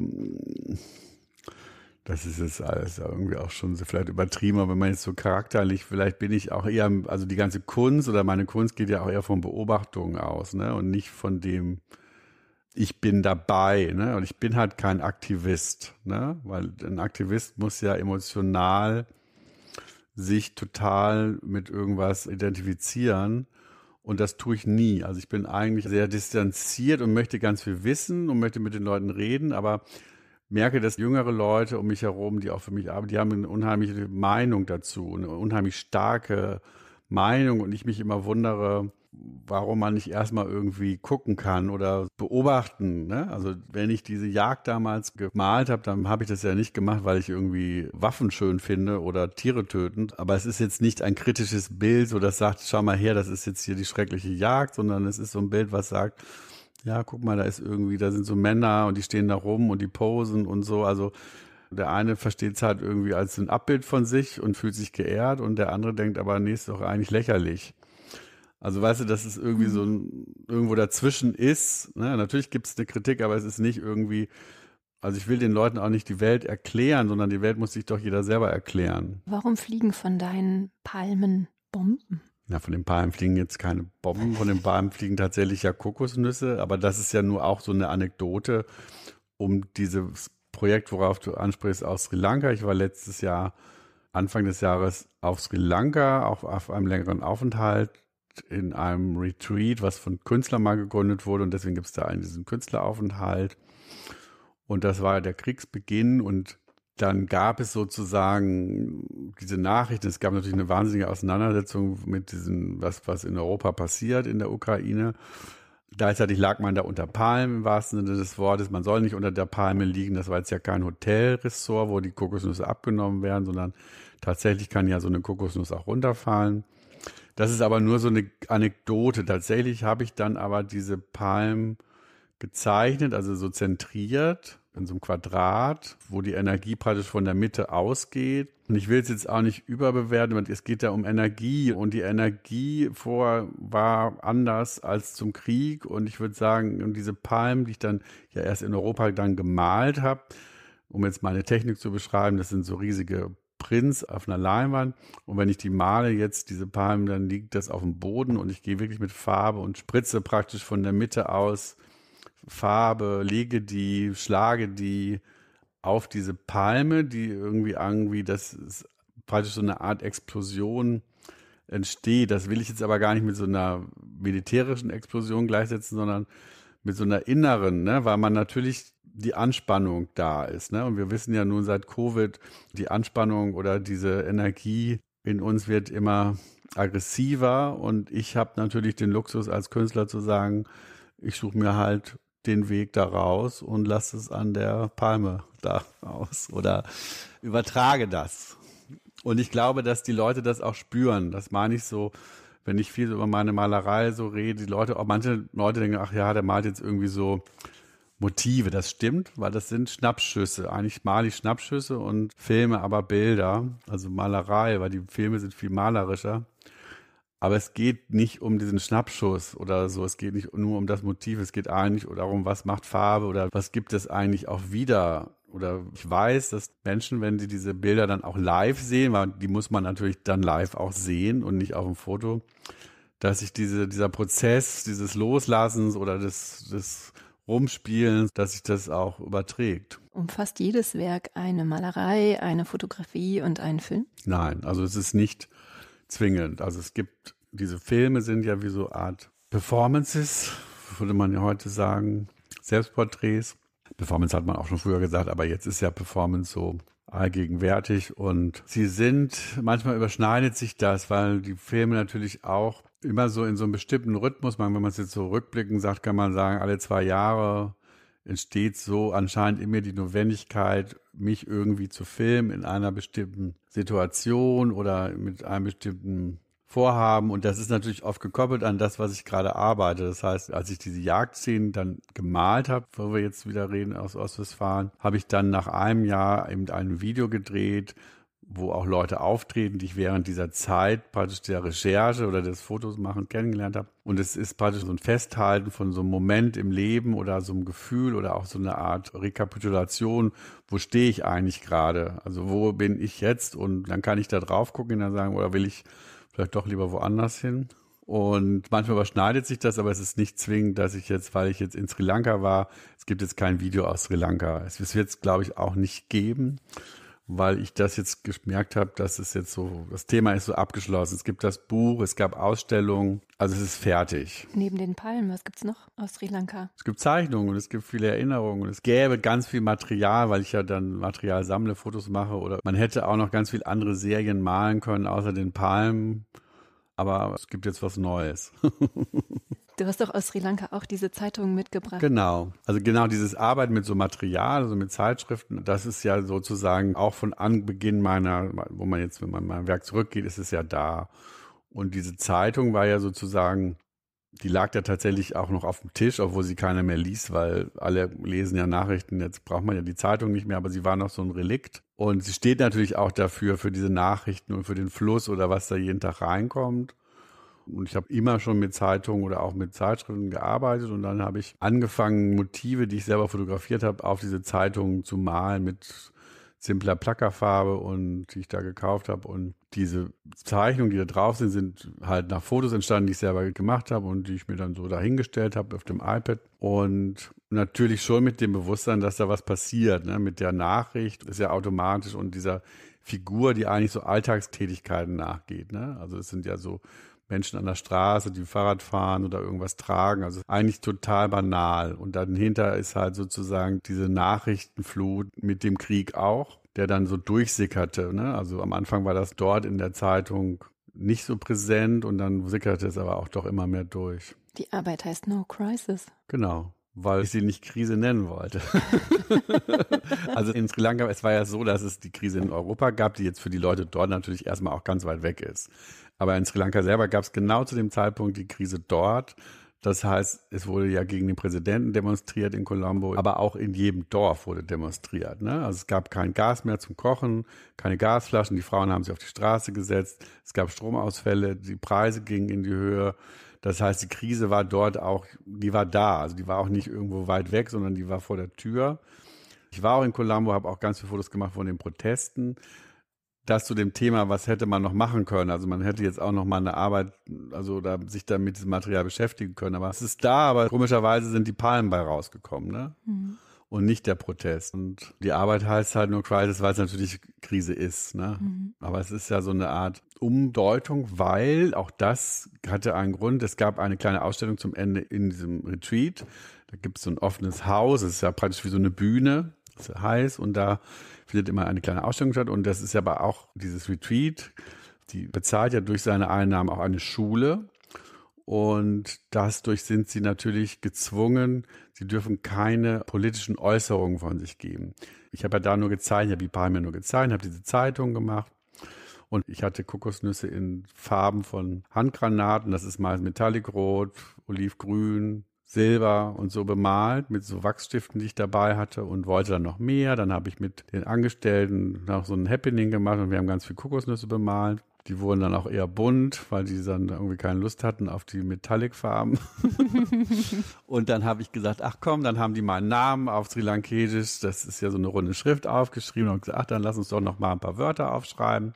das ist jetzt alles irgendwie auch schon so vielleicht übertrieben, aber wenn man jetzt so charakterlich, vielleicht bin ich auch eher, also die ganze Kunst oder meine Kunst geht ja auch eher von Beobachtungen aus, ne? Und nicht von dem, ich bin dabei, ne? Und ich bin halt kein Aktivist, ne? Weil ein Aktivist muss ja emotional sich total mit irgendwas identifizieren. Und das tue ich nie. Also ich bin eigentlich sehr distanziert und möchte ganz viel wissen und möchte mit den Leuten reden, aber merke, dass jüngere Leute um mich herum, die auch für mich arbeiten, die haben eine unheimliche Meinung dazu, eine unheimlich starke Meinung und ich mich immer wundere, warum man nicht erstmal irgendwie gucken kann oder beobachten. Ne? Also wenn ich diese Jagd damals gemalt habe, dann habe ich das ja nicht gemacht, weil ich irgendwie Waffen schön finde oder Tiere tötend. Aber es ist jetzt nicht ein kritisches Bild, so das sagt, schau mal her, das ist jetzt hier die schreckliche Jagd, sondern es ist so ein Bild, was sagt, ja, guck mal, da ist irgendwie, da sind so Männer und die stehen da rum und die posen und so. Also der eine versteht es halt irgendwie als ein Abbild von sich und fühlt sich geehrt und der andere denkt aber, nee, ist doch eigentlich lächerlich. Also weißt du, dass es irgendwie so ein, mhm. irgendwo dazwischen ist. Ne? Natürlich gibt es eine Kritik, aber es ist nicht irgendwie, also ich will den Leuten auch nicht die Welt erklären, sondern die Welt muss sich doch jeder selber erklären. Warum fliegen von deinen Palmen Bomben? Ja, von den Palmen fliegen jetzt keine Bomben, von den Palmen fliegen tatsächlich ja Kokosnüsse, aber das ist ja nur auch so eine Anekdote um dieses Projekt, worauf du ansprichst, aus Sri Lanka. Ich war letztes Jahr, Anfang des Jahres auf Sri Lanka, auch auf einem längeren Aufenthalt in einem Retreat, was von Künstlern mal gegründet wurde und deswegen gibt es da einen diesen Künstleraufenthalt. Und das war der Kriegsbeginn und dann gab es sozusagen diese Nachrichten. Es gab natürlich eine wahnsinnige Auseinandersetzung mit diesem, was, was in Europa passiert in der Ukraine. Gleichzeitig lag man da unter Palmen im wahrsten Sinne des Wortes. Man soll nicht unter der Palme liegen. Das war jetzt ja kein Hotelressort, wo die Kokosnüsse abgenommen werden, sondern tatsächlich kann ja so eine Kokosnuss auch runterfallen. Das ist aber nur so eine Anekdote. Tatsächlich habe ich dann aber diese Palmen gezeichnet, also so zentriert in so einem Quadrat, wo die Energie praktisch von der Mitte ausgeht. Und ich will es jetzt auch nicht überbewerten, weil es geht ja um Energie. Und die Energie vor war anders als zum Krieg. Und ich würde sagen, diese Palmen, die ich dann ja erst in Europa dann gemalt habe, um jetzt meine Technik zu beschreiben, das sind so riesige Prints auf einer Leinwand. Und wenn ich die male jetzt diese Palmen, dann liegt das auf dem Boden. Und ich gehe wirklich mit Farbe und spritze praktisch von der Mitte aus Farbe, lege die, schlage die auf diese Palme, die irgendwie irgendwie, das ist praktisch so eine Art Explosion entsteht. Das will ich jetzt aber gar nicht mit so einer militärischen Explosion gleichsetzen, sondern mit so einer inneren, ne, weil man natürlich die Anspannung da ist. Ne? Und wir wissen ja nun seit Covid, die Anspannung oder diese Energie in uns wird immer aggressiver. Und ich habe natürlich den Luxus als Künstler zu sagen, ich suche mir halt den Weg da raus und lasse es an der Palme da aus oder übertrage das. Und ich glaube, dass die Leute das auch spüren. Das meine ich so, wenn ich viel über meine Malerei so rede, die Leute, auch manche Leute denken, ach ja, der malt jetzt irgendwie so Motive. Das stimmt, weil das sind Schnappschüsse. Eigentlich male ich Schnappschüsse und filme aber Bilder, also Malerei, weil die Filme sind viel malerischer. Aber es geht nicht um diesen Schnappschuss oder so. Es geht nicht nur um das Motiv. Es geht eigentlich darum, was macht Farbe oder was gibt es eigentlich auch wieder. Oder ich weiß, dass Menschen, wenn sie diese Bilder dann auch live sehen, weil die muss man natürlich dann live auch sehen und nicht auf dem Foto, dass sich diese, dieser Prozess dieses Loslassens oder des, des Rumspielens, dass sich das auch überträgt. Umfasst jedes Werk eine Malerei, eine Fotografie und einen Film? Nein, also es ist nicht zwingend. Also es gibt, diese Filme sind ja wie so Art Performances, würde man ja heute sagen, Selbstporträts. Performance hat man auch schon früher gesagt, aber jetzt ist ja Performance so allgegenwärtig und sie sind, manchmal überschneidet sich das, weil die Filme natürlich auch immer so in so einem bestimmten Rhythmus, wenn man es jetzt so rückblickend sagt, kann man sagen, alle zwei Jahre entsteht so anscheinend in mir die Notwendigkeit, mich irgendwie zu filmen in einer bestimmten Situation oder mit einem bestimmten Vorhaben. Und das ist natürlich oft gekoppelt an das, was ich gerade arbeite. Das heißt, als ich diese Jagdszenen dann gemalt habe, wo wir jetzt wieder reden aus Ostwestfalen, habe ich dann nach einem Jahr eben ein Video gedreht, wo auch Leute auftreten, die ich während dieser Zeit praktisch der Recherche oder des Fotos machen kennengelernt habe. Und es ist praktisch so ein Festhalten von so einem Moment im Leben oder so einem Gefühl oder auch so eine Art Rekapitulation. Wo stehe ich eigentlich gerade? Also wo bin ich jetzt? Und dann kann ich da drauf gucken und dann sagen, oder will ich vielleicht doch lieber woanders hin? Und manchmal überschneidet sich das, aber es ist nicht zwingend, dass ich jetzt, weil ich jetzt in Sri Lanka war, es gibt jetzt kein Video aus Sri Lanka. Es wird es, glaube ich, auch nicht geben weil ich das jetzt gemerkt habe, dass es jetzt so, das Thema ist so abgeschlossen. Es gibt das Buch, es gab Ausstellungen, also es ist fertig. Neben den Palmen, was gibt es noch aus Sri Lanka? Es gibt Zeichnungen und es gibt viele Erinnerungen und es gäbe ganz viel Material, weil ich ja dann Material sammle, Fotos mache oder man hätte auch noch ganz viel andere Serien malen können, außer den Palmen. Aber es gibt jetzt was Neues. Du hast doch aus Sri Lanka auch diese Zeitungen mitgebracht. Genau. Also genau dieses Arbeiten mit so Material, also mit Zeitschriften, das ist ja sozusagen auch von Anbeginn meiner, wo man jetzt, wenn man mein Werk zurückgeht, ist es ja da. Und diese Zeitung war ja sozusagen, die lag da tatsächlich auch noch auf dem Tisch, obwohl sie keiner mehr liest, weil alle lesen ja Nachrichten. Jetzt braucht man ja die Zeitung nicht mehr, aber sie war noch so ein Relikt. Und sie steht natürlich auch dafür, für diese Nachrichten und für den Fluss oder was da jeden Tag reinkommt. Und ich habe immer schon mit Zeitungen oder auch mit Zeitschriften gearbeitet und dann habe ich angefangen, Motive, die ich selber fotografiert habe, auf diese Zeitungen zu malen mit simpler Plackerfarbe und die ich da gekauft habe. Und diese Zeichnungen, die da drauf sind, sind halt nach Fotos entstanden, die ich selber gemacht habe und die ich mir dann so dahingestellt habe auf dem iPad. Und natürlich schon mit dem Bewusstsein, dass da was passiert, ne? mit der Nachricht ist ja automatisch und dieser Figur, die eigentlich so Alltagstätigkeiten nachgeht. Ne? Also es sind ja so Menschen an der Straße, die Fahrrad fahren oder irgendwas tragen. Also eigentlich total banal. Und dahinter ist halt sozusagen diese Nachrichtenflut mit dem Krieg auch, der dann so durchsickerte. Ne? Also am Anfang war das dort in der Zeitung nicht so präsent und dann sickerte es aber auch doch immer mehr durch. Die Arbeit heißt No Crisis. Genau weil ich sie nicht Krise nennen wollte. also in Sri Lanka, es war ja so, dass es die Krise in Europa gab, die jetzt für die Leute dort natürlich erstmal auch ganz weit weg ist. Aber in Sri Lanka selber gab es genau zu dem Zeitpunkt die Krise dort. Das heißt, es wurde ja gegen den Präsidenten demonstriert in Colombo, aber auch in jedem Dorf wurde demonstriert. Ne? Also es gab kein Gas mehr zum Kochen, keine Gasflaschen, die Frauen haben sich auf die Straße gesetzt, es gab Stromausfälle, die Preise gingen in die Höhe. Das heißt, die Krise war dort auch, die war da. Also die war auch nicht irgendwo weit weg, sondern die war vor der Tür. Ich war auch in Colombo, habe auch ganz viele Fotos gemacht von den Protesten das zu dem Thema, was hätte man noch machen können. Also man hätte jetzt auch noch mal eine Arbeit, also da, sich da mit diesem Material beschäftigen können. Aber es ist da, aber komischerweise sind die Palmen bei rausgekommen, ne? Mhm. Und nicht der Protest. Und die Arbeit heißt halt nur Crisis, weil es natürlich Krise ist. Ne? Mhm. Aber es ist ja so eine Art Umdeutung, weil auch das hatte einen Grund. Es gab eine kleine Ausstellung zum Ende in diesem Retreat. Da gibt es so ein offenes Haus. Es ist ja praktisch wie so eine Bühne. Es ist heiß und da findet immer eine kleine Ausstellung statt. Und das ist aber auch dieses Retreat, die bezahlt ja durch seine Einnahmen auch eine Schule. Und dadurch sind sie natürlich gezwungen, sie dürfen keine politischen Äußerungen von sich geben. Ich habe ja da nur gezeigt, ich habe die Palme nur gezeigt, habe diese Zeitung gemacht. Und ich hatte Kokosnüsse in Farben von Handgranaten. Das ist meist Metallicrot, Olivgrün, Silber und so bemalt mit so Wachsstiften, die ich dabei hatte und wollte dann noch mehr. Dann habe ich mit den Angestellten noch so ein Happening gemacht und wir haben ganz viel Kokosnüsse bemalt. Die wurden dann auch eher bunt, weil die dann irgendwie keine Lust hatten auf die Metallic-Farben. und dann habe ich gesagt, ach komm, dann haben die meinen Namen auf Sri Lankesisch, das ist ja so eine runde Schrift aufgeschrieben und gesagt, ach, dann lass uns doch noch mal ein paar Wörter aufschreiben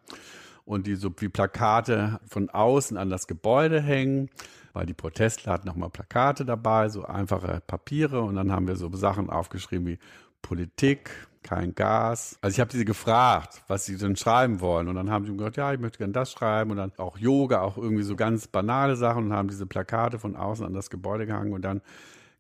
und die so wie Plakate von außen an das Gebäude hängen, weil die Protestler hatten nochmal Plakate dabei, so einfache Papiere und dann haben wir so Sachen aufgeschrieben wie Politik, kein Gas. Also ich habe sie gefragt, was sie denn schreiben wollen. Und dann haben sie gesagt, ja, ich möchte gerne das schreiben. Und dann auch Yoga, auch irgendwie so ganz banale Sachen und haben diese Plakate von außen an das Gebäude gehangen. Und dann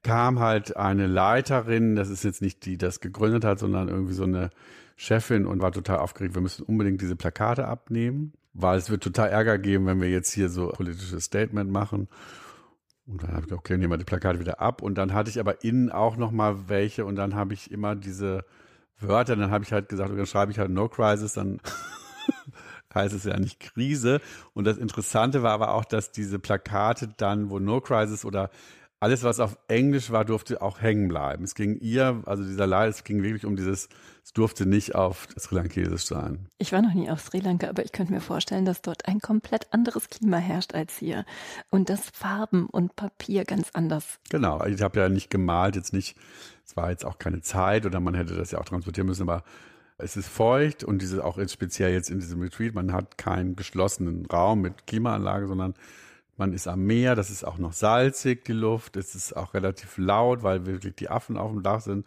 kam halt eine Leiterin, das ist jetzt nicht die, die das gegründet hat, sondern irgendwie so eine Chefin und war total aufgeregt, wir müssen unbedingt diese Plakate abnehmen, weil es wird total Ärger geben, wenn wir jetzt hier so politisches Statement machen. Und dann habe ich gesagt, okay, nehmen wir die Plakate wieder ab. Und dann hatte ich aber innen auch noch mal welche und dann habe ich immer diese Wörter, dann habe ich halt gesagt, dann schreibe ich halt No Crisis, dann heißt es ja nicht Krise. Und das Interessante war aber auch, dass diese Plakate dann, wo No Crisis oder alles, was auf Englisch war, durfte auch hängen bleiben. Es ging ihr, also dieser Leid, es ging wirklich um dieses, es durfte nicht auf Sri Lankesisch sein. Ich war noch nie auf Sri Lanka, aber ich könnte mir vorstellen, dass dort ein komplett anderes Klima herrscht als hier. Und dass Farben und Papier ganz anders. Genau, ich habe ja nicht gemalt, jetzt nicht, es war jetzt auch keine Zeit oder man hätte das ja auch transportieren müssen, aber es ist feucht und diese auch jetzt speziell jetzt in diesem Retreat, man hat keinen geschlossenen Raum mit Klimaanlage, sondern man ist am Meer, das ist auch noch salzig, die Luft. Es ist auch relativ laut, weil wirklich die Affen auf dem Dach sind.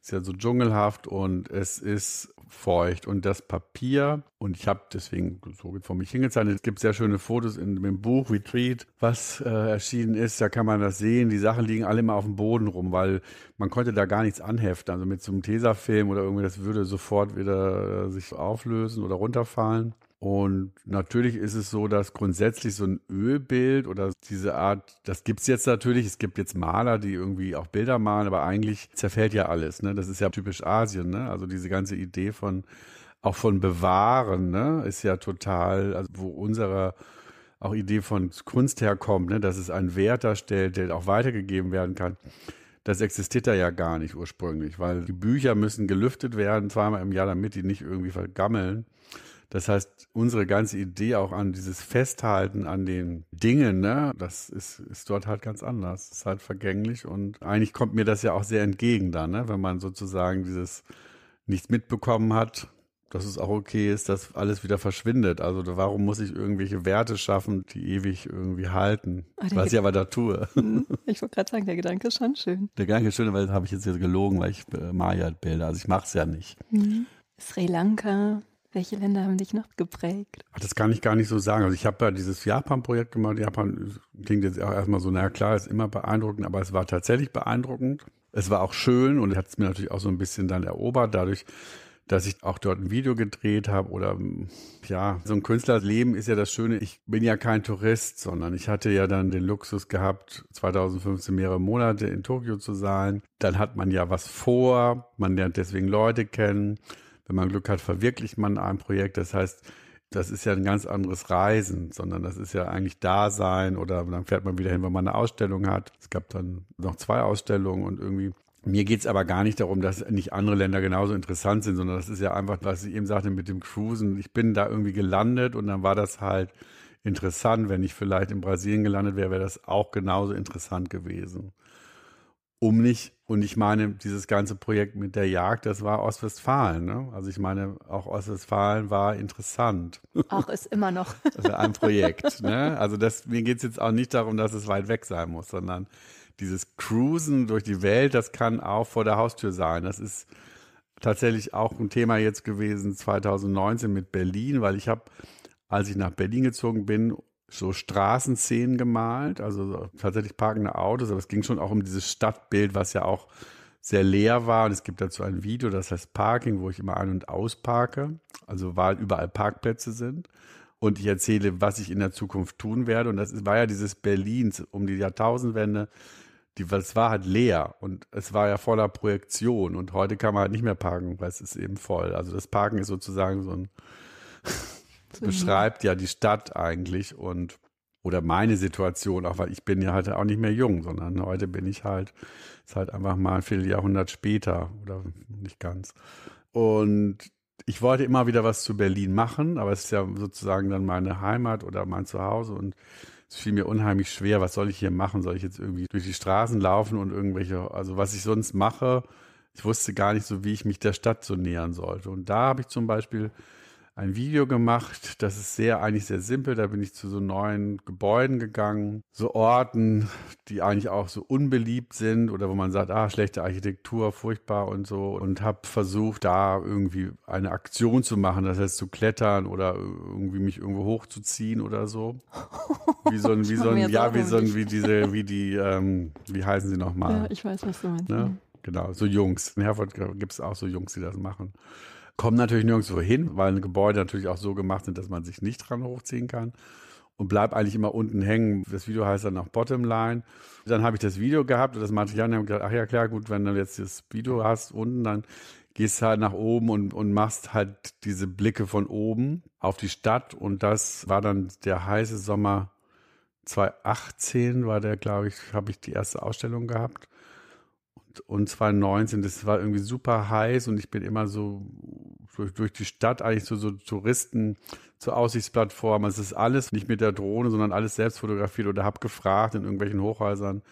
Es ist ja so dschungelhaft und es ist feucht. Und das Papier, und ich habe deswegen so vor mich hingezeichnet, es gibt sehr schöne Fotos in dem Buch Retreat, was äh, erschienen ist. Da kann man das sehen. Die Sachen liegen alle immer auf dem Boden rum, weil man konnte da gar nichts anheften. Also mit so einem Tesafilm oder irgendwie, das würde sofort wieder äh, sich auflösen oder runterfallen. Und natürlich ist es so, dass grundsätzlich so ein Ölbild oder diese Art, das gibt's jetzt natürlich. Es gibt jetzt Maler, die irgendwie auch Bilder malen, aber eigentlich zerfällt ja alles. Ne? Das ist ja typisch Asien. Ne? Also diese ganze Idee von auch von Bewahren ne? ist ja total, also wo unsere auch Idee von Kunst herkommt, ne? dass es einen Wert darstellt, der auch weitergegeben werden kann. Das existiert da ja gar nicht ursprünglich, weil die Bücher müssen gelüftet werden, zweimal im Jahr, damit die nicht irgendwie vergammeln. Das heißt, unsere ganze Idee auch an dieses Festhalten an den Dingen, ne, das ist, ist dort halt ganz anders. Es ist halt vergänglich und eigentlich kommt mir das ja auch sehr entgegen dann, ne, wenn man sozusagen dieses nichts mitbekommen hat, dass es auch okay ist, dass alles wieder verschwindet. Also warum muss ich irgendwelche Werte schaffen, die ewig irgendwie halten? Oh, was ich aber da tue. Mhm. Ich wollte gerade sagen, der Gedanke ist schon schön. Der Gedanke ist schön, weil das habe ich jetzt gelogen, weil ich äh, Maya Bilder, also ich mache es ja nicht. Mhm. Sri Lanka, welche Länder haben dich noch geprägt? Das kann ich gar nicht so sagen. Also ich habe ja dieses Japan-Projekt gemacht. Japan klingt jetzt auch erstmal so, naja klar, ist immer beeindruckend, aber es war tatsächlich beeindruckend. Es war auch schön und hat es mir natürlich auch so ein bisschen dann erobert, dadurch, dass ich auch dort ein Video gedreht habe oder ja, so ein Künstlerleben ist ja das Schöne. Ich bin ja kein Tourist, sondern ich hatte ja dann den Luxus gehabt, 2015 mehrere Monate in Tokio zu sein. Dann hat man ja was vor, man lernt deswegen Leute kennen wenn man Glück hat, verwirklicht man ein Projekt. Das heißt, das ist ja ein ganz anderes Reisen, sondern das ist ja eigentlich Dasein oder dann fährt man wieder hin, wenn man eine Ausstellung hat. Es gab dann noch zwei Ausstellungen und irgendwie. Mir geht's aber gar nicht darum, dass nicht andere Länder genauso interessant sind, sondern das ist ja einfach, was ich eben sagte mit dem Cruisen. Ich bin da irgendwie gelandet und dann war das halt interessant. Wenn ich vielleicht in Brasilien gelandet wäre, wäre das auch genauso interessant gewesen um nicht, und ich meine, dieses ganze Projekt mit der Jagd, das war Ostwestfalen. Ne? Also ich meine, auch Ostwestfalen war interessant. Auch ist immer noch. Also ein Projekt. Ne? Also das, mir geht es jetzt auch nicht darum, dass es weit weg sein muss, sondern dieses Cruisen durch die Welt, das kann auch vor der Haustür sein. Das ist tatsächlich auch ein Thema jetzt gewesen 2019 mit Berlin, weil ich habe, als ich nach Berlin gezogen bin so Straßenszenen gemalt, also tatsächlich parkende Autos, aber es ging schon auch um dieses Stadtbild, was ja auch sehr leer war. Und es gibt dazu ein Video, das heißt Parking, wo ich immer ein- und ausparke, also weil überall Parkplätze sind. Und ich erzähle, was ich in der Zukunft tun werde. Und das war ja dieses Berlins um die Jahrtausendwende. Die, es war halt leer und es war ja voller Projektion. Und heute kann man halt nicht mehr parken, weil es ist eben voll. Also das Parken ist sozusagen so ein beschreibt ja die Stadt eigentlich und oder meine Situation, auch weil ich bin ja halt auch nicht mehr jung, sondern heute bin ich halt, ist halt einfach mal ein Vierteljahrhundert später oder nicht ganz. Und ich wollte immer wieder was zu Berlin machen, aber es ist ja sozusagen dann meine Heimat oder mein Zuhause und es fiel mir unheimlich schwer. Was soll ich hier machen? Soll ich jetzt irgendwie durch die Straßen laufen und irgendwelche, also was ich sonst mache, ich wusste gar nicht so, wie ich mich der Stadt so nähern sollte. Und da habe ich zum Beispiel ein Video gemacht. Das ist sehr, eigentlich sehr simpel. Da bin ich zu so neuen Gebäuden gegangen, so Orten, die eigentlich auch so unbeliebt sind oder wo man sagt, ah, schlechte Architektur, furchtbar und so. Und habe versucht, da irgendwie eine Aktion zu machen, das heißt zu klettern oder irgendwie mich irgendwo hochzuziehen oder so. Wie so ein, wie so ein, ja, wie so ein, wie diese, wie die, ähm, wie heißen sie nochmal? Ja, ich weiß, was du meinst. Ne? Genau, so Jungs. In Herford gibt es auch so Jungs, die das machen. Kommen natürlich nirgendwo hin, weil Gebäude natürlich auch so gemacht sind, dass man sich nicht dran hochziehen kann. Und bleib eigentlich immer unten hängen. Das Video heißt dann auch Bottomline. Dann habe ich das Video gehabt und das Material und habe gedacht, ach ja klar, gut, wenn du jetzt das Video hast unten, dann gehst halt nach oben und, und machst halt diese Blicke von oben auf die Stadt. Und das war dann der heiße Sommer 2018, war der, glaube ich, habe ich die erste Ausstellung gehabt und 2019, das war irgendwie super heiß und ich bin immer so durch, durch die Stadt eigentlich so, so Touristen zur Aussichtsplattform. Es ist alles nicht mit der Drohne, sondern alles selbst fotografiert oder habe gefragt in irgendwelchen Hochhäusern,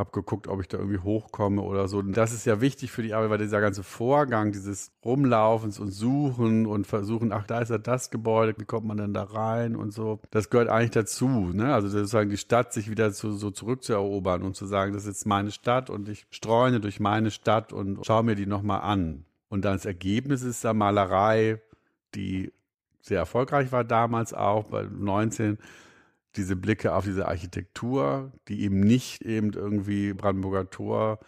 habe geguckt, ob ich da irgendwie hochkomme oder so. Und das ist ja wichtig für die Arbeit, weil dieser ganze Vorgang dieses Rumlaufens und Suchen und Versuchen, ach, da ist ja das Gebäude, wie kommt man denn da rein und so, das gehört eigentlich dazu. Ne? Also sozusagen die Stadt sich wieder zu, so zurückzuerobern und zu sagen, das ist jetzt meine Stadt und ich streune durch meine Stadt und schaue mir die nochmal an. Und dann das Ergebnis ist da Malerei, die sehr erfolgreich war damals auch, bei 19 diese Blicke auf diese Architektur, die eben nicht eben irgendwie Brandenburger Tor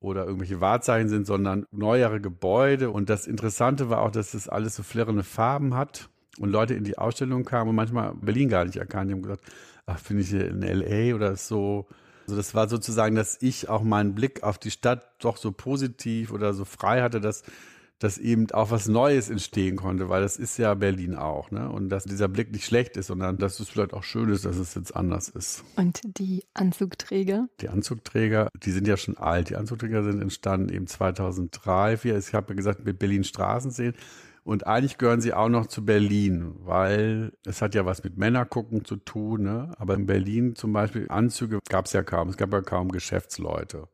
oder irgendwelche Wahrzeichen sind, sondern neuere Gebäude. Und das Interessante war auch, dass das alles so flirrende Farben hat und Leute in die Ausstellung kamen und manchmal Berlin gar nicht erkannt. Die haben gesagt, ach, finde ich hier in L.A. oder so. Also das war sozusagen, dass ich auch meinen Blick auf die Stadt doch so positiv oder so frei hatte, dass dass eben auch was Neues entstehen konnte, weil das ist ja Berlin auch, ne? Und dass dieser Blick nicht schlecht ist, sondern dass es vielleicht auch schön ist, dass es jetzt anders ist. Und die Anzugträger? Die Anzugträger, die sind ja schon alt. Die Anzugträger sind entstanden eben 2003, 2004. Ich habe ja gesagt, mit Berlin Straßenseen. Und eigentlich gehören sie auch noch zu Berlin, weil es hat ja was mit Männergucken zu tun. Ne? Aber in Berlin zum Beispiel Anzüge gab es ja kaum. Es gab ja kaum Geschäftsleute.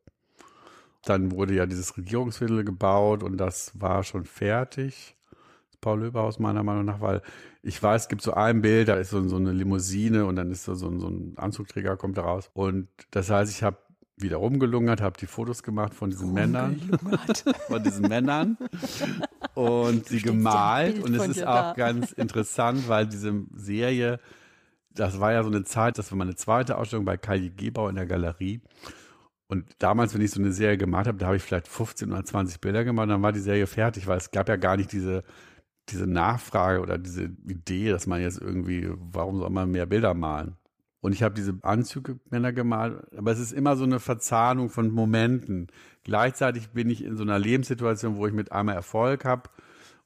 Dann wurde ja dieses Regierungsviertel gebaut und das war schon fertig. Das Paul-Löbe-Haus meiner Meinung nach, weil ich weiß, es gibt so ein Bild, da ist so, so eine Limousine und dann ist so, ein, so ein Anzugträger kommt da raus. Und das heißt, ich habe wieder rumgelungert, habe die Fotos gemacht von diesen Männern, von diesen Männern und sie gemalt. Und es ist auch da. ganz interessant, weil diese Serie, das war ja so eine Zeit, das war meine zweite Ausstellung bei Kali Gebau in der Galerie. Und damals, wenn ich so eine Serie gemacht habe, da habe ich vielleicht 15 oder 20 Bilder gemacht, dann war die Serie fertig, weil es gab ja gar nicht diese, diese Nachfrage oder diese Idee, dass man jetzt irgendwie, warum soll man mehr Bilder malen? Und ich habe diese Anzüge Männer gemalt, aber es ist immer so eine Verzahnung von Momenten. Gleichzeitig bin ich in so einer Lebenssituation, wo ich mit einmal Erfolg habe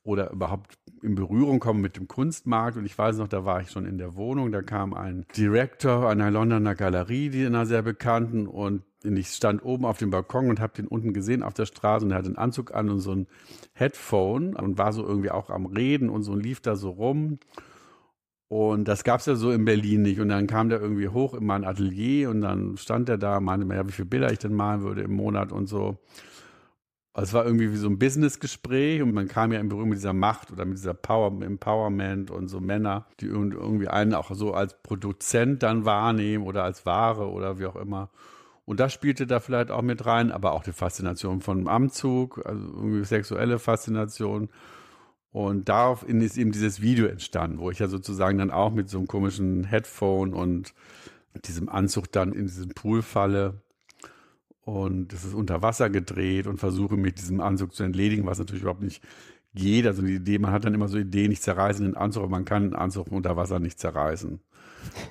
oder überhaupt in Berührung komme mit dem Kunstmarkt. Und ich weiß noch, da war ich schon in der Wohnung, da kam ein Director einer Londoner Galerie, die in einer sehr bekannten, und ich stand oben auf dem Balkon und habe den unten gesehen auf der Straße und er hatte einen Anzug an und so ein Headphone und war so irgendwie auch am Reden und so und lief da so rum. Und das gab es ja so in Berlin nicht. Und dann kam der irgendwie hoch in mein Atelier und dann stand er da, meinte mir, ja, wie viele Bilder ich denn malen würde im Monat und so. Also es war irgendwie wie so ein Businessgespräch und man kam ja in Berührung mit dieser Macht oder mit dieser Power, Empowerment und so Männer, die irgendwie einen auch so als Produzent dann wahrnehmen oder als Ware oder wie auch immer. Und das spielte da vielleicht auch mit rein, aber auch die Faszination von Amzug, also irgendwie sexuelle Faszination. Und daraufhin ist eben dieses Video entstanden, wo ich ja sozusagen dann auch mit so einem komischen Headphone und diesem Anzug dann in diesen Pool falle und es ist unter Wasser gedreht und versuche mit diesem Anzug zu entledigen, was natürlich überhaupt nicht geht. Also die Idee, man hat dann immer so Ideen, ich zerreiße den Anzug, aber man kann einen Anzug unter Wasser nicht zerreißen.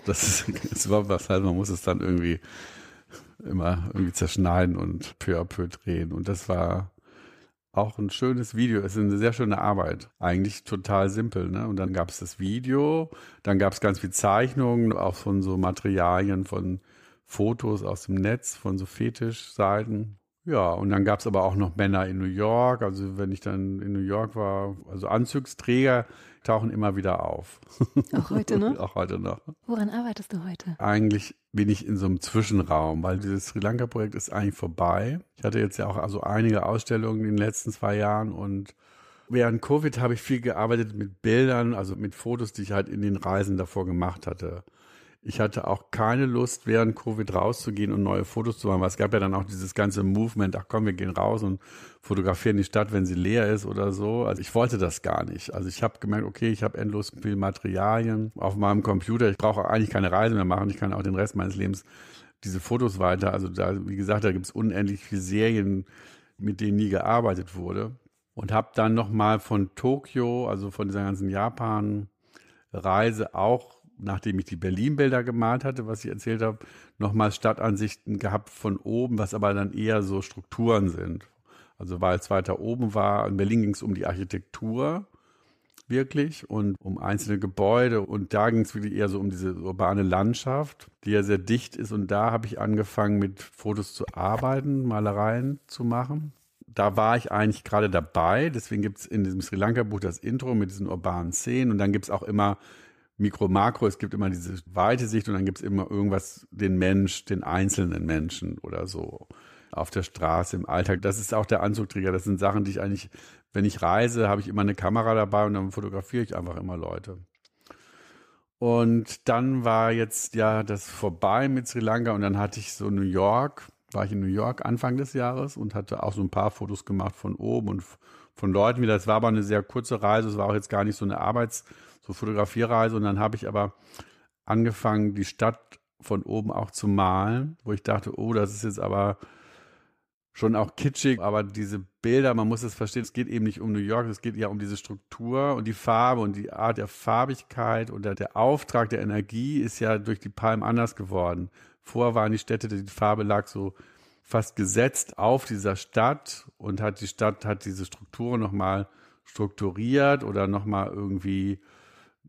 Das ist, das war was halt, man muss es dann irgendwie immer irgendwie zerschneiden und peu à peu drehen. Und das war auch ein schönes Video. Es ist eine sehr schöne Arbeit. Eigentlich total simpel. Ne? Und dann gab es das Video, dann gab es ganz viel Zeichnungen, auch von so Materialien von Fotos aus dem Netz, von so Fetischseiten. Ja, und dann gab es aber auch noch Männer in New York. Also wenn ich dann in New York war, also Anzugsträger tauchen immer wieder auf. Auch heute noch? auch heute noch. Woran arbeitest du heute? Eigentlich bin ich in so einem Zwischenraum, weil dieses Sri Lanka-Projekt ist eigentlich vorbei. Ich hatte jetzt ja auch also einige Ausstellungen in den letzten zwei Jahren und während Covid habe ich viel gearbeitet mit Bildern, also mit Fotos, die ich halt in den Reisen davor gemacht hatte. Ich hatte auch keine Lust, während Covid rauszugehen und neue Fotos zu machen, weil es gab ja dann auch dieses ganze Movement, ach komm, wir gehen raus und fotografieren die Stadt, wenn sie leer ist oder so. Also ich wollte das gar nicht. Also ich habe gemerkt, okay, ich habe endlos viel Materialien auf meinem Computer. Ich brauche eigentlich keine Reise mehr machen. Ich kann auch den Rest meines Lebens diese Fotos weiter. Also da, wie gesagt, da gibt es unendlich viele Serien, mit denen nie gearbeitet wurde. Und habe dann nochmal von Tokio, also von dieser ganzen Japan-Reise auch nachdem ich die Berlin-Bilder gemalt hatte, was ich erzählt habe, nochmal Stadtansichten gehabt von oben, was aber dann eher so Strukturen sind. Also weil es weiter oben war, in Berlin ging es um die Architektur wirklich und um einzelne Gebäude und da ging es wirklich eher so um diese urbane Landschaft, die ja sehr dicht ist und da habe ich angefangen mit Fotos zu arbeiten, Malereien zu machen. Da war ich eigentlich gerade dabei, deswegen gibt es in diesem Sri Lanka-Buch das Intro mit diesen urbanen Szenen und dann gibt es auch immer Mikro, Makro, es gibt immer diese weite Sicht und dann gibt es immer irgendwas, den Mensch, den einzelnen Menschen oder so auf der Straße, im Alltag. Das ist auch der Anzugträger. Das sind Sachen, die ich eigentlich, wenn ich reise, habe ich immer eine Kamera dabei und dann fotografiere ich einfach immer Leute. Und dann war jetzt ja das vorbei mit Sri Lanka und dann hatte ich so New York, war ich in New York Anfang des Jahres und hatte auch so ein paar Fotos gemacht von oben und von Leuten wieder. Es war aber eine sehr kurze Reise, es war auch jetzt gar nicht so eine Arbeits- so Fotografierreise und dann habe ich aber angefangen, die Stadt von oben auch zu malen, wo ich dachte, oh, das ist jetzt aber schon auch kitschig, aber diese Bilder, man muss es verstehen, es geht eben nicht um New York, es geht ja um diese Struktur und die Farbe und die Art der Farbigkeit und der, der Auftrag der Energie ist ja durch die Palmen anders geworden. Vorher waren die Städte, die Farbe lag so fast gesetzt auf dieser Stadt und hat die Stadt, hat diese Strukturen nochmal strukturiert oder nochmal irgendwie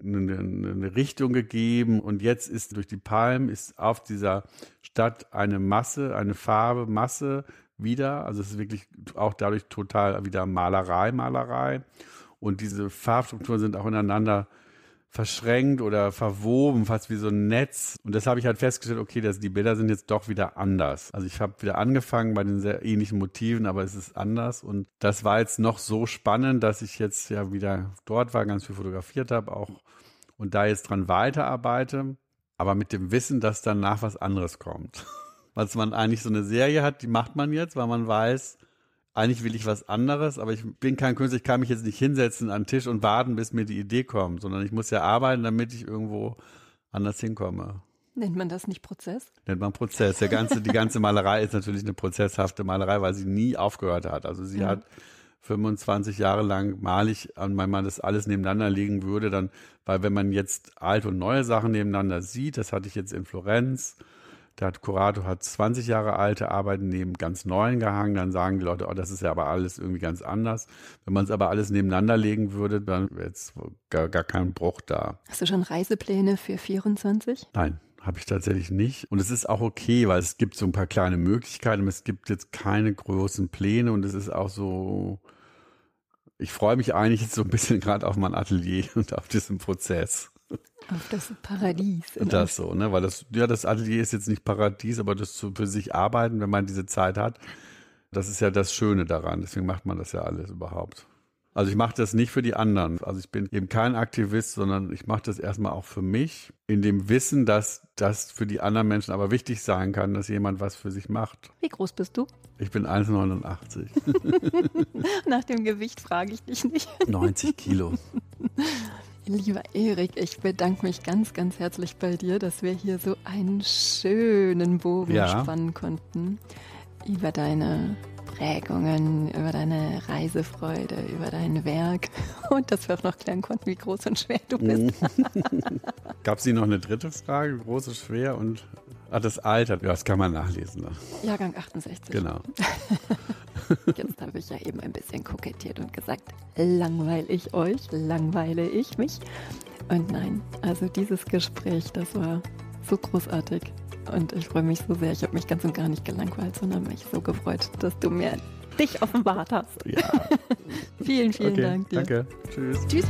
eine, eine Richtung gegeben und jetzt ist durch die Palmen ist auf dieser Stadt eine Masse, eine Farbe, Masse wieder. Also es ist wirklich auch dadurch total wieder Malerei, Malerei. Und diese Farbstrukturen sind auch ineinander verschränkt oder verwoben, fast wie so ein Netz. Und das habe ich halt festgestellt, okay, das, die Bilder sind jetzt doch wieder anders. Also ich habe wieder angefangen bei den sehr ähnlichen Motiven, aber es ist anders. Und das war jetzt noch so spannend, dass ich jetzt ja wieder dort war, ganz viel fotografiert habe auch und da jetzt dran weiterarbeite, aber mit dem Wissen, dass danach was anderes kommt. Was man eigentlich so eine Serie hat, die macht man jetzt, weil man weiß, eigentlich will ich was anderes, aber ich bin kein Künstler, ich kann mich jetzt nicht hinsetzen an den Tisch und warten, bis mir die Idee kommt, sondern ich muss ja arbeiten, damit ich irgendwo anders hinkomme. Nennt man das nicht Prozess? Nennt man Prozess. Der ganze, die ganze Malerei ist natürlich eine prozesshafte Malerei, weil sie nie aufgehört hat. Also sie ja. hat 25 Jahre lang male ich, und wenn man das alles nebeneinander legen würde, dann, weil wenn man jetzt alte und neue Sachen nebeneinander sieht, das hatte ich jetzt in Florenz, hat Curato hat 20 Jahre alte Arbeiten neben ganz neuen gehangen. Dann sagen die Leute, oh, das ist ja aber alles irgendwie ganz anders. Wenn man es aber alles nebeneinander legen würde, dann wäre jetzt gar, gar kein Bruch da. Hast du schon Reisepläne für 24? Nein. Habe ich tatsächlich nicht. Und es ist auch okay, weil es gibt so ein paar kleine Möglichkeiten. Es gibt jetzt keine großen Pläne und es ist auch so, ich freue mich eigentlich jetzt so ein bisschen gerade auf mein Atelier und auf diesen Prozess. Auf das Paradies. Das so, ne? Weil das, ja, das Atelier ist jetzt nicht Paradies, aber das zu, für sich arbeiten, wenn man diese Zeit hat, das ist ja das Schöne daran. Deswegen macht man das ja alles überhaupt. Also ich mache das nicht für die anderen. Also ich bin eben kein Aktivist, sondern ich mache das erstmal auch für mich, in dem Wissen, dass das für die anderen Menschen aber wichtig sein kann, dass jemand was für sich macht. Wie groß bist du? Ich bin 1,89. Nach dem Gewicht frage ich dich nicht. 90 Kilo. Lieber Erik, ich bedanke mich ganz, ganz herzlich bei dir, dass wir hier so einen schönen Bogen ja. spannen konnten über deine Prägungen, über deine Reisefreude, über dein Werk und dass wir auch noch klären konnten, wie groß und schwer du bist. Gab es hier noch eine dritte Frage? Groß und schwer und ah, das Alter, ja, das kann man nachlesen. Ne? Jahrgang 68. Genau. Jetzt habe ich ja eben ein bisschen kokettiert und gesagt, langweile ich euch, langweile ich mich. Und nein, also dieses Gespräch, das war so großartig. Und ich freue mich so sehr. Ich habe mich ganz und gar nicht gelangweilt, sondern mich so gefreut, dass du mir dich offenbart hast. Ja. vielen, vielen okay, Dank dir. Danke. Tschüss. Tschüss.